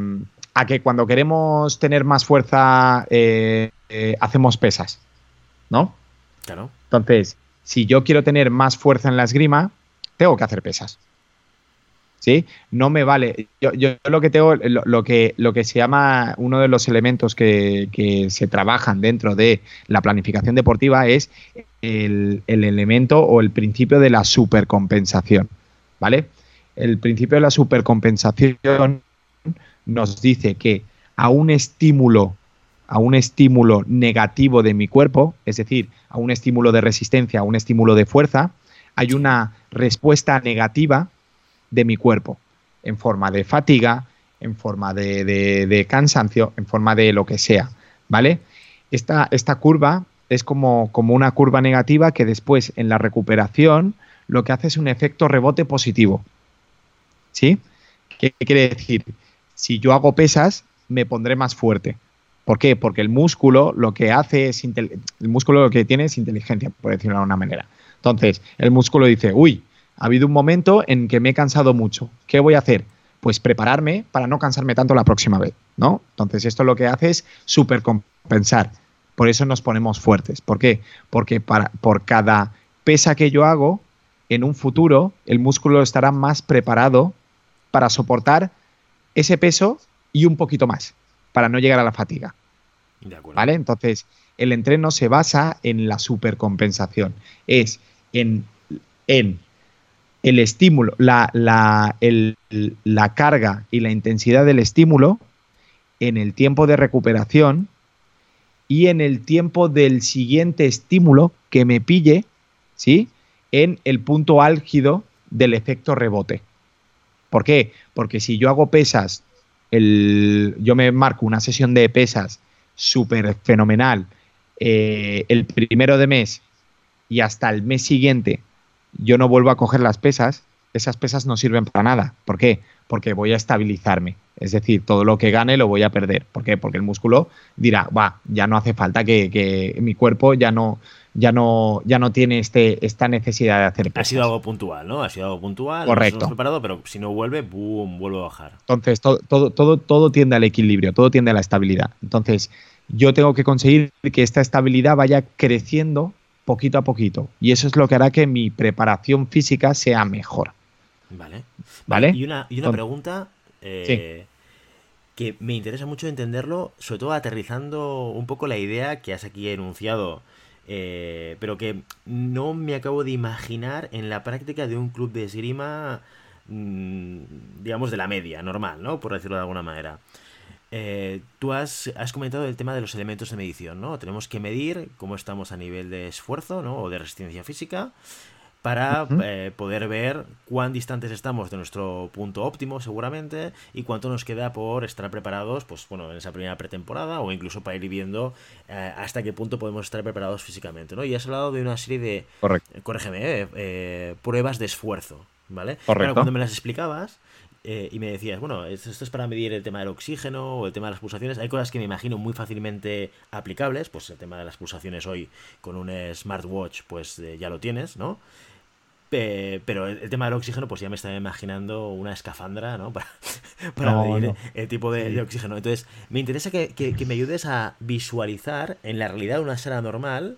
a que cuando queremos tener más fuerza eh, hacemos pesas, ¿no? Claro. Entonces, si yo quiero tener más fuerza en la esgrima, tengo que hacer pesas. ¿Sí? No me vale. Yo, lo que tengo, lo, que, lo que se llama uno de los elementos que, que se trabajan dentro de la planificación deportiva es el, el elemento o el principio de la supercompensación. ¿vale? El principio de la supercompensación nos dice que a un estímulo a un estímulo negativo de mi cuerpo, es decir, a un estímulo de resistencia, a un estímulo de fuerza, hay una respuesta negativa de mi cuerpo, en forma de fatiga, en forma de, cansancio, en forma de lo que sea, ¿vale? Esta, esta curva es como, como, una curva negativa que después en la recuperación lo que hace es un efecto rebote positivo. ¿Sí? ¿Qué quiere decir? Si yo hago pesas, me pondré más fuerte. ¿Por qué? Porque el músculo lo que hace es el músculo lo que tiene es inteligencia, por decirlo de alguna manera. Entonces, el músculo dice, uy, ha habido un momento en que me he cansado mucho. ¿Qué voy a hacer? Pues prepararme para no cansarme tanto la próxima vez, ¿no? Entonces, esto lo que hace es supercompensar. Por eso nos ponemos fuertes. ¿Por qué? Porque para, por cada pesa que yo hago, en un futuro el músculo estará más preparado para soportar ese peso y un poquito más, para no llegar a la fatiga. ¿Vale? Entonces, el entreno se basa en la supercompensación. Es en, en el estímulo, la, la, la carga y la intensidad del estímulo, en el tiempo de recuperación y en el tiempo del siguiente estímulo que me pille, ¿sí? en el punto álgido del efecto rebote. ¿Por qué? Porque si yo hago pesas, el, yo me marco una sesión de pesas súper fenomenal eh, el primero de mes y hasta el mes siguiente yo no vuelvo a coger las pesas, esas pesas no sirven para nada. ¿Por qué? Porque voy a estabilizarme. Es decir, todo lo que gane lo voy a perder. ¿Por qué? Porque el músculo dirá, va, ya no hace falta que, que mi cuerpo ya no, ya no, ya no tiene este, esta necesidad de hacer Ha sido algo puntual, ¿no? Ha sido algo puntual. Correcto. preparado, pero si no vuelve, boom, vuelve a bajar. Entonces, todo, todo, todo, todo tiende al equilibrio, todo tiende a la estabilidad. Entonces, yo tengo que conseguir que esta estabilidad vaya creciendo poquito a poquito. Y eso es lo que hará que mi preparación física sea mejor. Vale. ¿Vale? Y una, y una pregunta eh, que me interesa mucho entenderlo, sobre todo aterrizando un poco la idea que has aquí enunciado eh, pero que no me acabo de imaginar en la práctica de un club de esgrima, mm, digamos, de la media, normal, ¿no? Por decirlo de alguna manera. Eh, tú has, has, comentado el tema de los elementos de medición, ¿no? Tenemos que medir cómo estamos a nivel de esfuerzo, ¿no? O de resistencia física para eh, poder ver cuán distantes estamos de nuestro punto óptimo seguramente y cuánto nos queda por estar preparados pues bueno en esa primera pretemporada o incluso para ir viendo eh, hasta qué punto podemos estar preparados físicamente ¿no? y has hablado de una serie de corrígeme eh, pruebas de esfuerzo ¿vale? Correcto. cuando me las explicabas y me decías, bueno, esto, es para medir el tema del oxígeno o el tema de las pulsaciones. Hay cosas que me imagino muy fácilmente aplicables, pues el tema de las pulsaciones hoy con un smartwatch, pues ya lo tienes, ¿no? pero el, tema del oxígeno, pues ya me estaba imaginando una escafandra, ¿no? [LAUGHS] Para, medir el tipo de, oxígeno. Entonces, me interesa que, me ayudes a visualizar en la realidad de una sala normal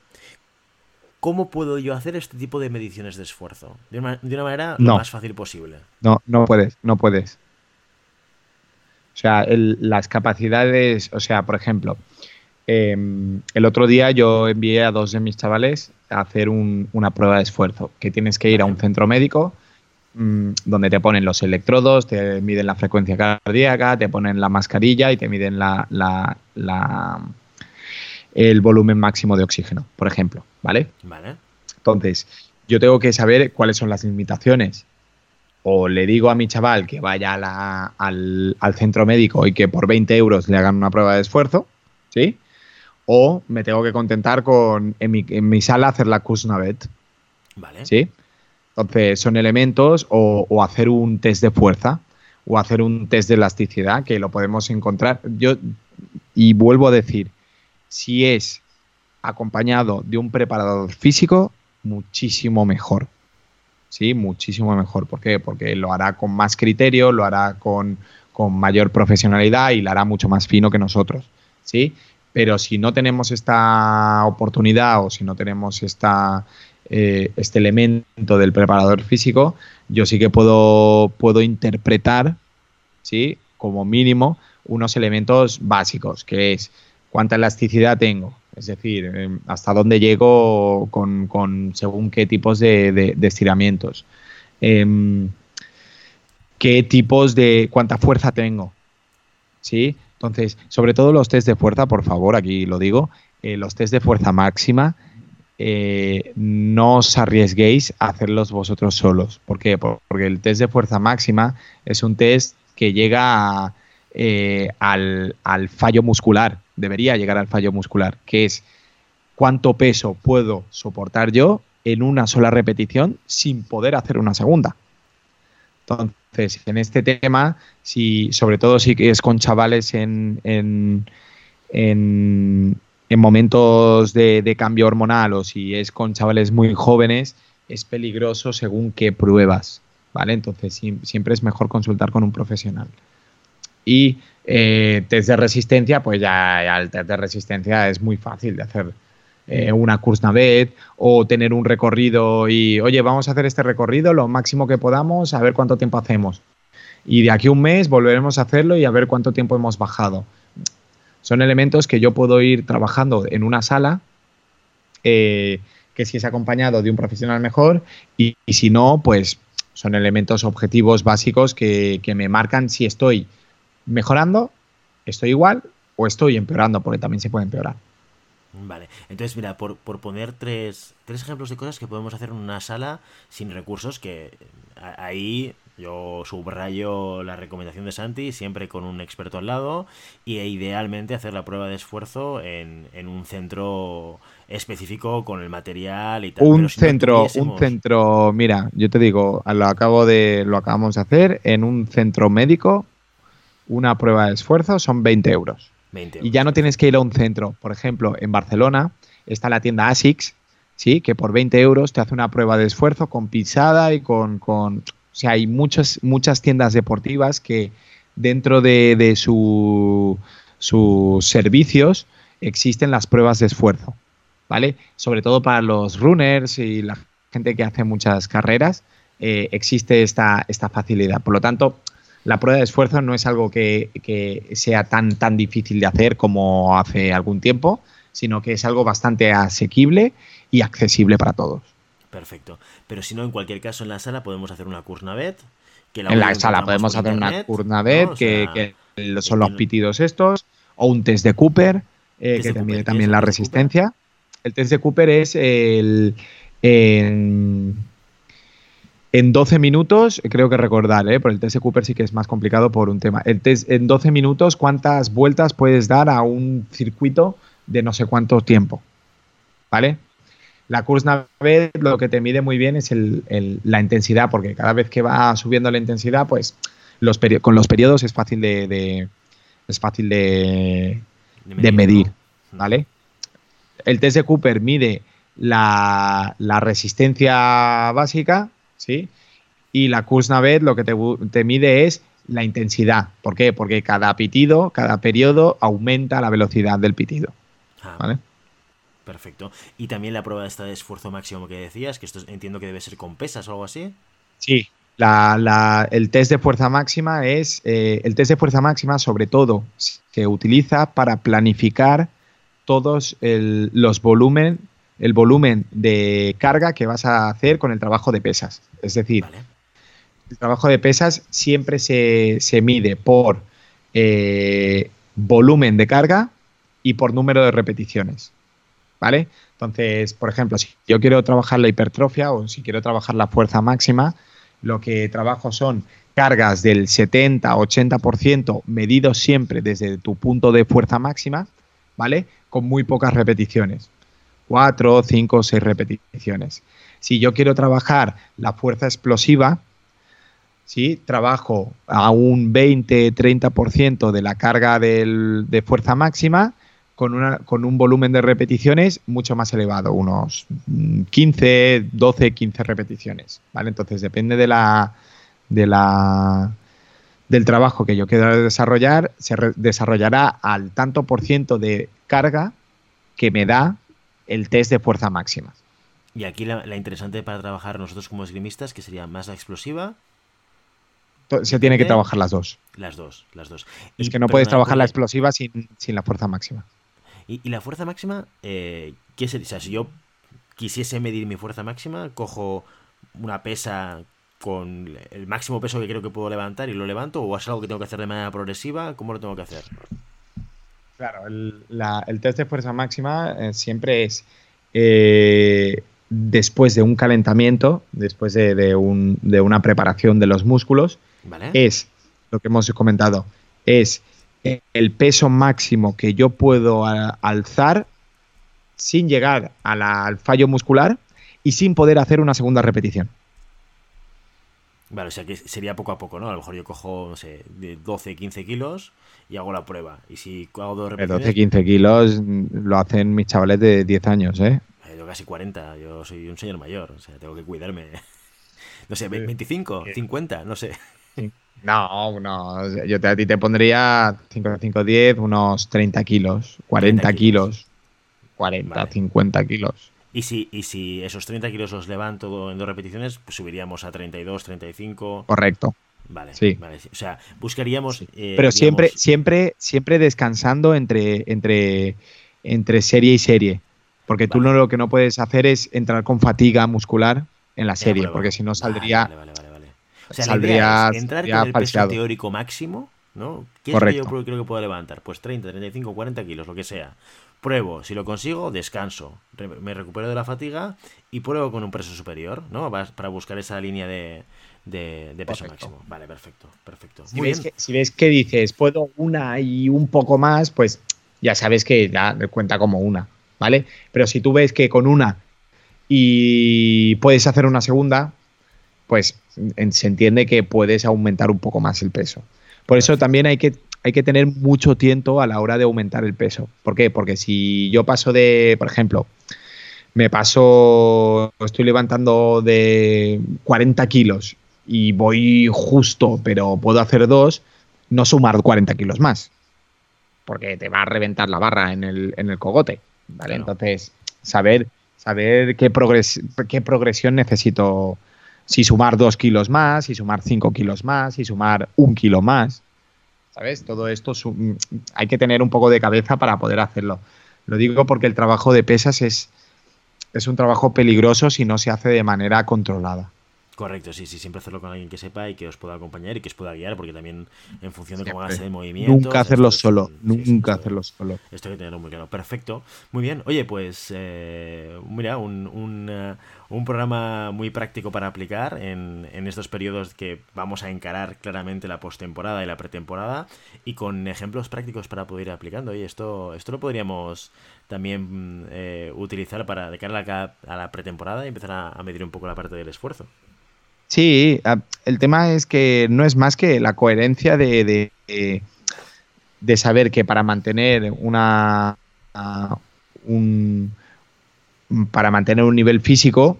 cómo puedo yo hacer este tipo de mediciones de esfuerzo. De una, manera lo más fácil posible. No, no puedes, no puedes. O sea, las capacidades, o sea, por ejemplo, Em, el otro día yo envié a dos de mis chavales a hacer una prueba de esfuerzo, que tienes que ir a un centro médico mm, donde te ponen los electrodos, te miden la frecuencia cardíaca, te ponen la mascarilla y te miden la, el volumen máximo de oxígeno, por ejemplo, ¿vale? Vale. Entonces, yo tengo que saber cuáles son las limitaciones. O le digo a mi chaval que vaya al, al centro médico y que por 20 euros le hagan una prueba de esfuerzo, ¿sí? o me tengo que contentar con en mi, en mi sala hacer la Kuznavet. Vale. ¿Sí? Entonces, son elementos o, hacer un test de fuerza o hacer un test de elasticidad que lo podemos encontrar. Yo, y vuelvo a decir, si es acompañado de un preparador físico, muchísimo mejor. Sí, muchísimo mejor. ¿Por qué? Porque lo hará con más criterio, lo hará con, con mayor profesionalidad y lo hará mucho más fino que nosotros. ¿Sí? Pero si no tenemos esta oportunidad o si no tenemos esta, eh, este elemento del preparador físico, yo sí que puedo, puedo interpretar, ¿sí? como mínimo, unos elementos básicos, que es cuánta elasticidad tengo, es decir, em, hasta dónde llego con, según qué tipos de, estiramientos, em, qué tipos de, cuánta fuerza tengo, ¿sí? Entonces, sobre todo los test de fuerza, por favor, aquí lo digo, eh, los test de fuerza máxima, eh, no os arriesguéis a hacerlos vosotros solos. ¿Por qué? Porque el test de fuerza máxima es un test que llega eh, al, al fallo muscular, debería llegar al fallo muscular, que es cuánto peso puedo soportar yo en una sola repetición sin poder hacer una segunda. Entonces, en este tema, si, sobre todo si es con chavales en, en, en, momentos de, cambio hormonal o si es con chavales muy jóvenes, es peligroso según qué pruebas, ¿vale? Entonces, siempre es mejor consultar con un profesional. Y eh, test de resistencia, pues ya, ya, el test de resistencia es muy fácil de hacer eh, una Kursnavet o tener un recorrido y, oye, vamos a hacer este recorrido lo máximo que podamos, a ver cuánto tiempo hacemos. Y de aquí a un mes volveremos a hacerlo y a ver cuánto tiempo hemos bajado. Son elementos que yo puedo ir trabajando en una sala, eh, que si es acompañado de un profesional mejor, y, si no, pues son elementos objetivos básicos que, que me marcan si estoy mejorando, estoy igual o estoy empeorando, porque también se puede empeorar. Vale, entonces mira, por, por poner tres, tres ejemplos de cosas que podemos hacer en una sala sin recursos, que ahí yo subrayo la recomendación de Santi, siempre con un experto al lado, y e idealmente hacer la prueba de esfuerzo en, en un centro específico con el material y tal. Un centro, un centro, mira, yo te digo, lo acabo de, lo acabamos de hacer en un centro médico, una prueba de esfuerzo son 20 euros. Y ya no tienes que ir a un centro. Por ejemplo, en Barcelona está la tienda ASICS, ¿sí? que por 20 euros te hace una prueba de esfuerzo con pisada y con... con o sea, hay muchas, muchas tiendas deportivas que dentro de, sus servicios existen las pruebas de esfuerzo, ¿vale? Sobre todo para los runners y la gente que hace muchas carreras, eh, existe esta, esta facilidad. Por lo tanto, la prueba de esfuerzo no es algo que, sea tan, tan difícil de hacer como hace algún tiempo. sino que es algo bastante asequible y accesible para todos. Perfecto. Pero si no, en cualquier caso, en la sala podemos hacer una Kurnavet. Que en la sala podemos hacer una Kurnavet, que, son los pitidos estos, o un test de Cooper, eh, que también, también la resistencia. El test de Cooper es el. En, en 12 minutos, creo que recordar, ¿eh? por el test de Cooper sí que es más complicado por un tema. El test, en 12 minutos, ¿cuántas vueltas puedes dar a un circuito de no sé cuánto tiempo? ¿Vale? La Kurznavet lo que te mide muy bien es la intensidad, porque cada vez que va subiendo la intensidad, pues los con los periodos es fácil de, es fácil de, medir, ¿vale? El test de Cooper mide la, la resistencia básica, ¿sí? Y la Kuznaved lo que te, mide es la intensidad. ¿Por qué? Porque cada pitido, cada periodo aumenta la velocidad del pitido. Ah, ¿Vale? Perfecto. Y también la prueba esta de esfuerzo máximo que decías, que esto entiendo que debe ser con pesas o algo así. Sí, el test de fuerza máxima es eh, el test de fuerza máxima sobre todo se utiliza para planificar todos los volúmenes el volumen de carga que vas a hacer con el trabajo de pesas. Es decir, el trabajo de pesas siempre se, mide por eh, volumen de carga y por número de repeticiones. ¿Vale? Entonces, por ejemplo, si yo quiero trabajar la hipertrofia o si quiero trabajar la fuerza máxima, lo que trabajo son cargas del 70-80% medidos siempre desde tu punto de fuerza máxima, ¿vale? Con muy pocas repeticiones cuatro, cinco o seis repeticiones. Si yo quiero trabajar la fuerza explosiva, ¿sí? trabajo a un 20-30% de la carga de fuerza máxima con, una, con un volumen de repeticiones mucho más elevado, unos 15, 12, 15 repeticiones. ¿vale? Entonces depende de la, de la, del trabajo que yo quiero desarrollar, se desarrollará al tanto por ciento de carga que me da el test de fuerza máxima. Y aquí la, interesante para trabajar nosotros como esgrimistas, que sería más la explosiva. Se tiene que trabajar las dos. Las dos, las dos. Es que no puedes trabajar la explosiva sin, la fuerza máxima. ¿Y, la fuerza máxima? Eh, ¿qué sería? O sea, si yo quisiese medir mi fuerza máxima, cojo una pesa con el máximo peso que creo que puedo levantar y lo levanto, o es algo que tengo que hacer de manera progresiva, ¿cómo lo tengo que hacer? Claro, el, test de fuerza máxima eh, siempre es eh, después de un calentamiento, después de, una preparación de los músculos, es lo que hemos comentado, es el peso máximo que yo puedo alzar sin llegar al fallo muscular y sin poder hacer una segunda repetición. Vale, o sea que sería poco a poco, ¿no? A lo mejor yo cojo, no sé, de 12, 15 kilos y hago la prueba. Y si hago dos repeticiones... 12, 15 kilos lo hacen mis chavales de 10 años, ¿eh? eh yo casi 40, yo soy un señor mayor, o sea, tengo que cuidarme. [LAUGHS] No sé, 25, 50, no sé. No, no, yo te, a ti te pondría 5, 5, 10, unos 30 kilos, 40 kilos. 40, 50 kilos. Y si, y si esos 30 kilos los levanto en dos repeticiones, pues subiríamos a 32, 35. Correcto. Vale, sí. vale. O sea, buscaríamos. Eh, Pero siempre, siempre, siempre descansando entre, entre, entre serie y serie. Porque tú no, lo que no puedes hacer es entrar con fatiga muscular en la serie, porque si no saldría. Vale, vale, vale, O sea, saldría, entrar con el peso teórico máximo, ¿no? ¿Qué es lo que yo creo que puedo levantar? Pues 30, 35, 40 kilos, lo que sea. Pruebo, si lo consigo, descanso, me recupero de la fatiga y pruebo con un peso superior, ¿no? Para buscar esa línea de, peso máximo. Vale, perfecto, perfecto. Si, ves que, si ves que dices, puedo una y un poco más, pues ya sabes que ya cuenta como una, ¿vale? Pero si tú ves que con una y puedes hacer una segunda, pues se entiende que puedes aumentar un poco más el peso. Por eso también hay que hay que tener mucho tiempo a la hora de aumentar el peso. ¿Por qué? Porque si yo paso de, por ejemplo, me paso, estoy levantando de 40 kilos y voy justo, pero puedo hacer dos, no sumar 40 kilos más. Porque te va a reventar la barra en el, en el cogote. ¿vale? Entonces, saber, saber qué, qué progresión necesito. Si sumar dos kilos más, si sumar cinco kilos más, si sumar un kilo más. ¿sabes? Todo esto hay que tener un poco de cabeza para poder hacerlo. Lo digo porque el trabajo de pesas es, es un trabajo peligroso si no se hace de manera controlada. Correcto, sí, sí, siempre hacerlo con alguien que sepa y que os pueda acompañar y que os pueda guiar, porque también en función de cómo hagas el movimiento. Nunca hacerlo solo, nunca hacerlo solo. Esto hay que tenerlo muy claro. Perfecto, muy bien. Oye, pues, eh, mira, un, un, eh, un, programa muy práctico para aplicar en, en, estos periodos que vamos a encarar claramente la postemporada y la pretemporada y con ejemplos prácticos para poder ir aplicando. Oye, esto, esto lo podríamos también eh, utilizar para de cara a la, a la pretemporada y empezar a, a medir un poco la parte del esfuerzo. Sí, el tema es que no es más que la coherencia de, de, saber que para mantener una un, para mantener un nivel físico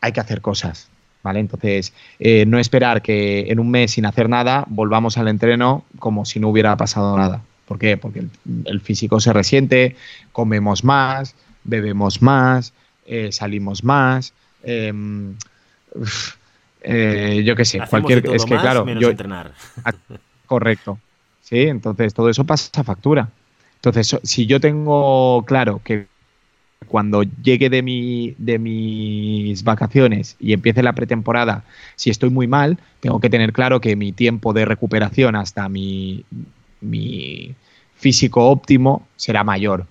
hay que hacer cosas. ¿Vale? Entonces, eh, no esperar que en un mes sin hacer nada volvamos al entreno como si no hubiera pasado nada. ¿Por qué? Porque el, físico se resiente, comemos más, bebemos más, eh, salimos más. Em, eh, yo qué sé, cualquier. Es que, claro. yo, entrenar. correcto. Sí, entonces todo eso pasa factura. Entonces, si yo tengo claro que cuando llegue de, mi, de mis vacaciones y empiece la pretemporada, si estoy muy mal, tengo que tener claro que mi tiempo de recuperación hasta mi, mi físico óptimo será mayor.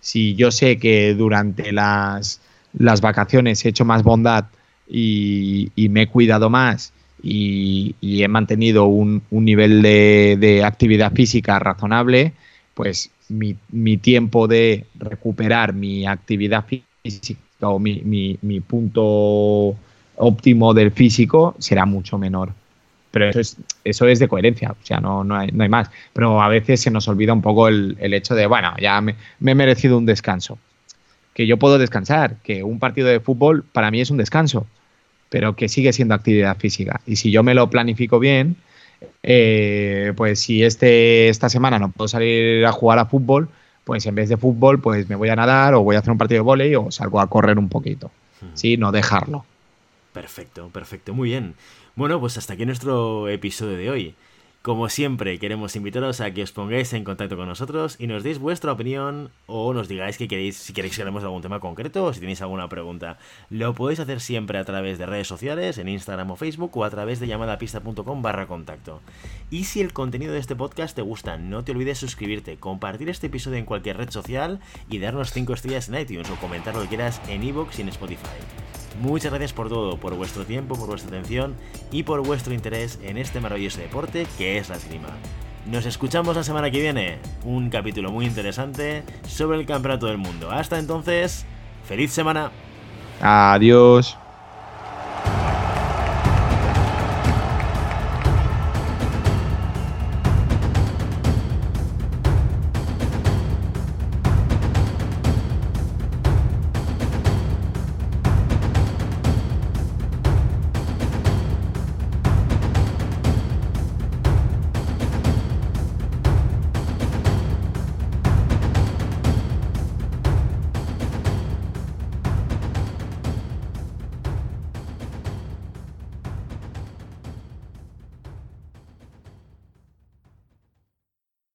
Si yo sé que durante las, las vacaciones he hecho más bondad y, me he cuidado más y, he mantenido un, nivel de, actividad física razonable, pues mi, tiempo de recuperar mi actividad física o mi, punto óptimo del físico será mucho menor. Pero eso es, eso es de coherencia, o sea, no, no, hay, no hay más. Pero a veces se nos olvida un poco el, hecho de, bueno, ya me, he merecido un descanso. Que yo puedo descansar, que un partido de fútbol para mí es un descanso pero que sigue siendo actividad física. Y si yo me lo planifico bien, eh, pues si este, esta semana no puedo salir a jugar a fútbol, pues en vez de fútbol, pues me voy a nadar o voy a hacer un partido de volei o salgo a correr un poquito. ¿Sí? No dejarlo. Perfecto, perfecto, muy bien. Bueno, pues hasta aquí nuestro episodio de hoy. Como siempre, queremos invitaros a que os pongáis en contacto con nosotros y nos deis vuestra opinión o nos digáis que queréis, si queréis que hablemos de algún tema concreto o si tenéis alguna pregunta. Lo podéis hacer siempre a través de redes sociales, en Instagram o Facebook o a través de llamadapista.com barra contacto. Y si el contenido de este podcast te gusta, no te olvides suscribirte, compartir este episodio en cualquier red social y darnos 5 estrellas en iTunes o comentar lo que quieras en iVoox y en Spotify. Muchas gracias por todo, por vuestro tiempo, por vuestra atención y por vuestro interés en este maravilloso deporte es la esgrima. Nos escuchamos la semana que viene, un capítulo muy interesante sobre el Campeonato del Mundo. Hasta entonces, feliz semana. Adiós.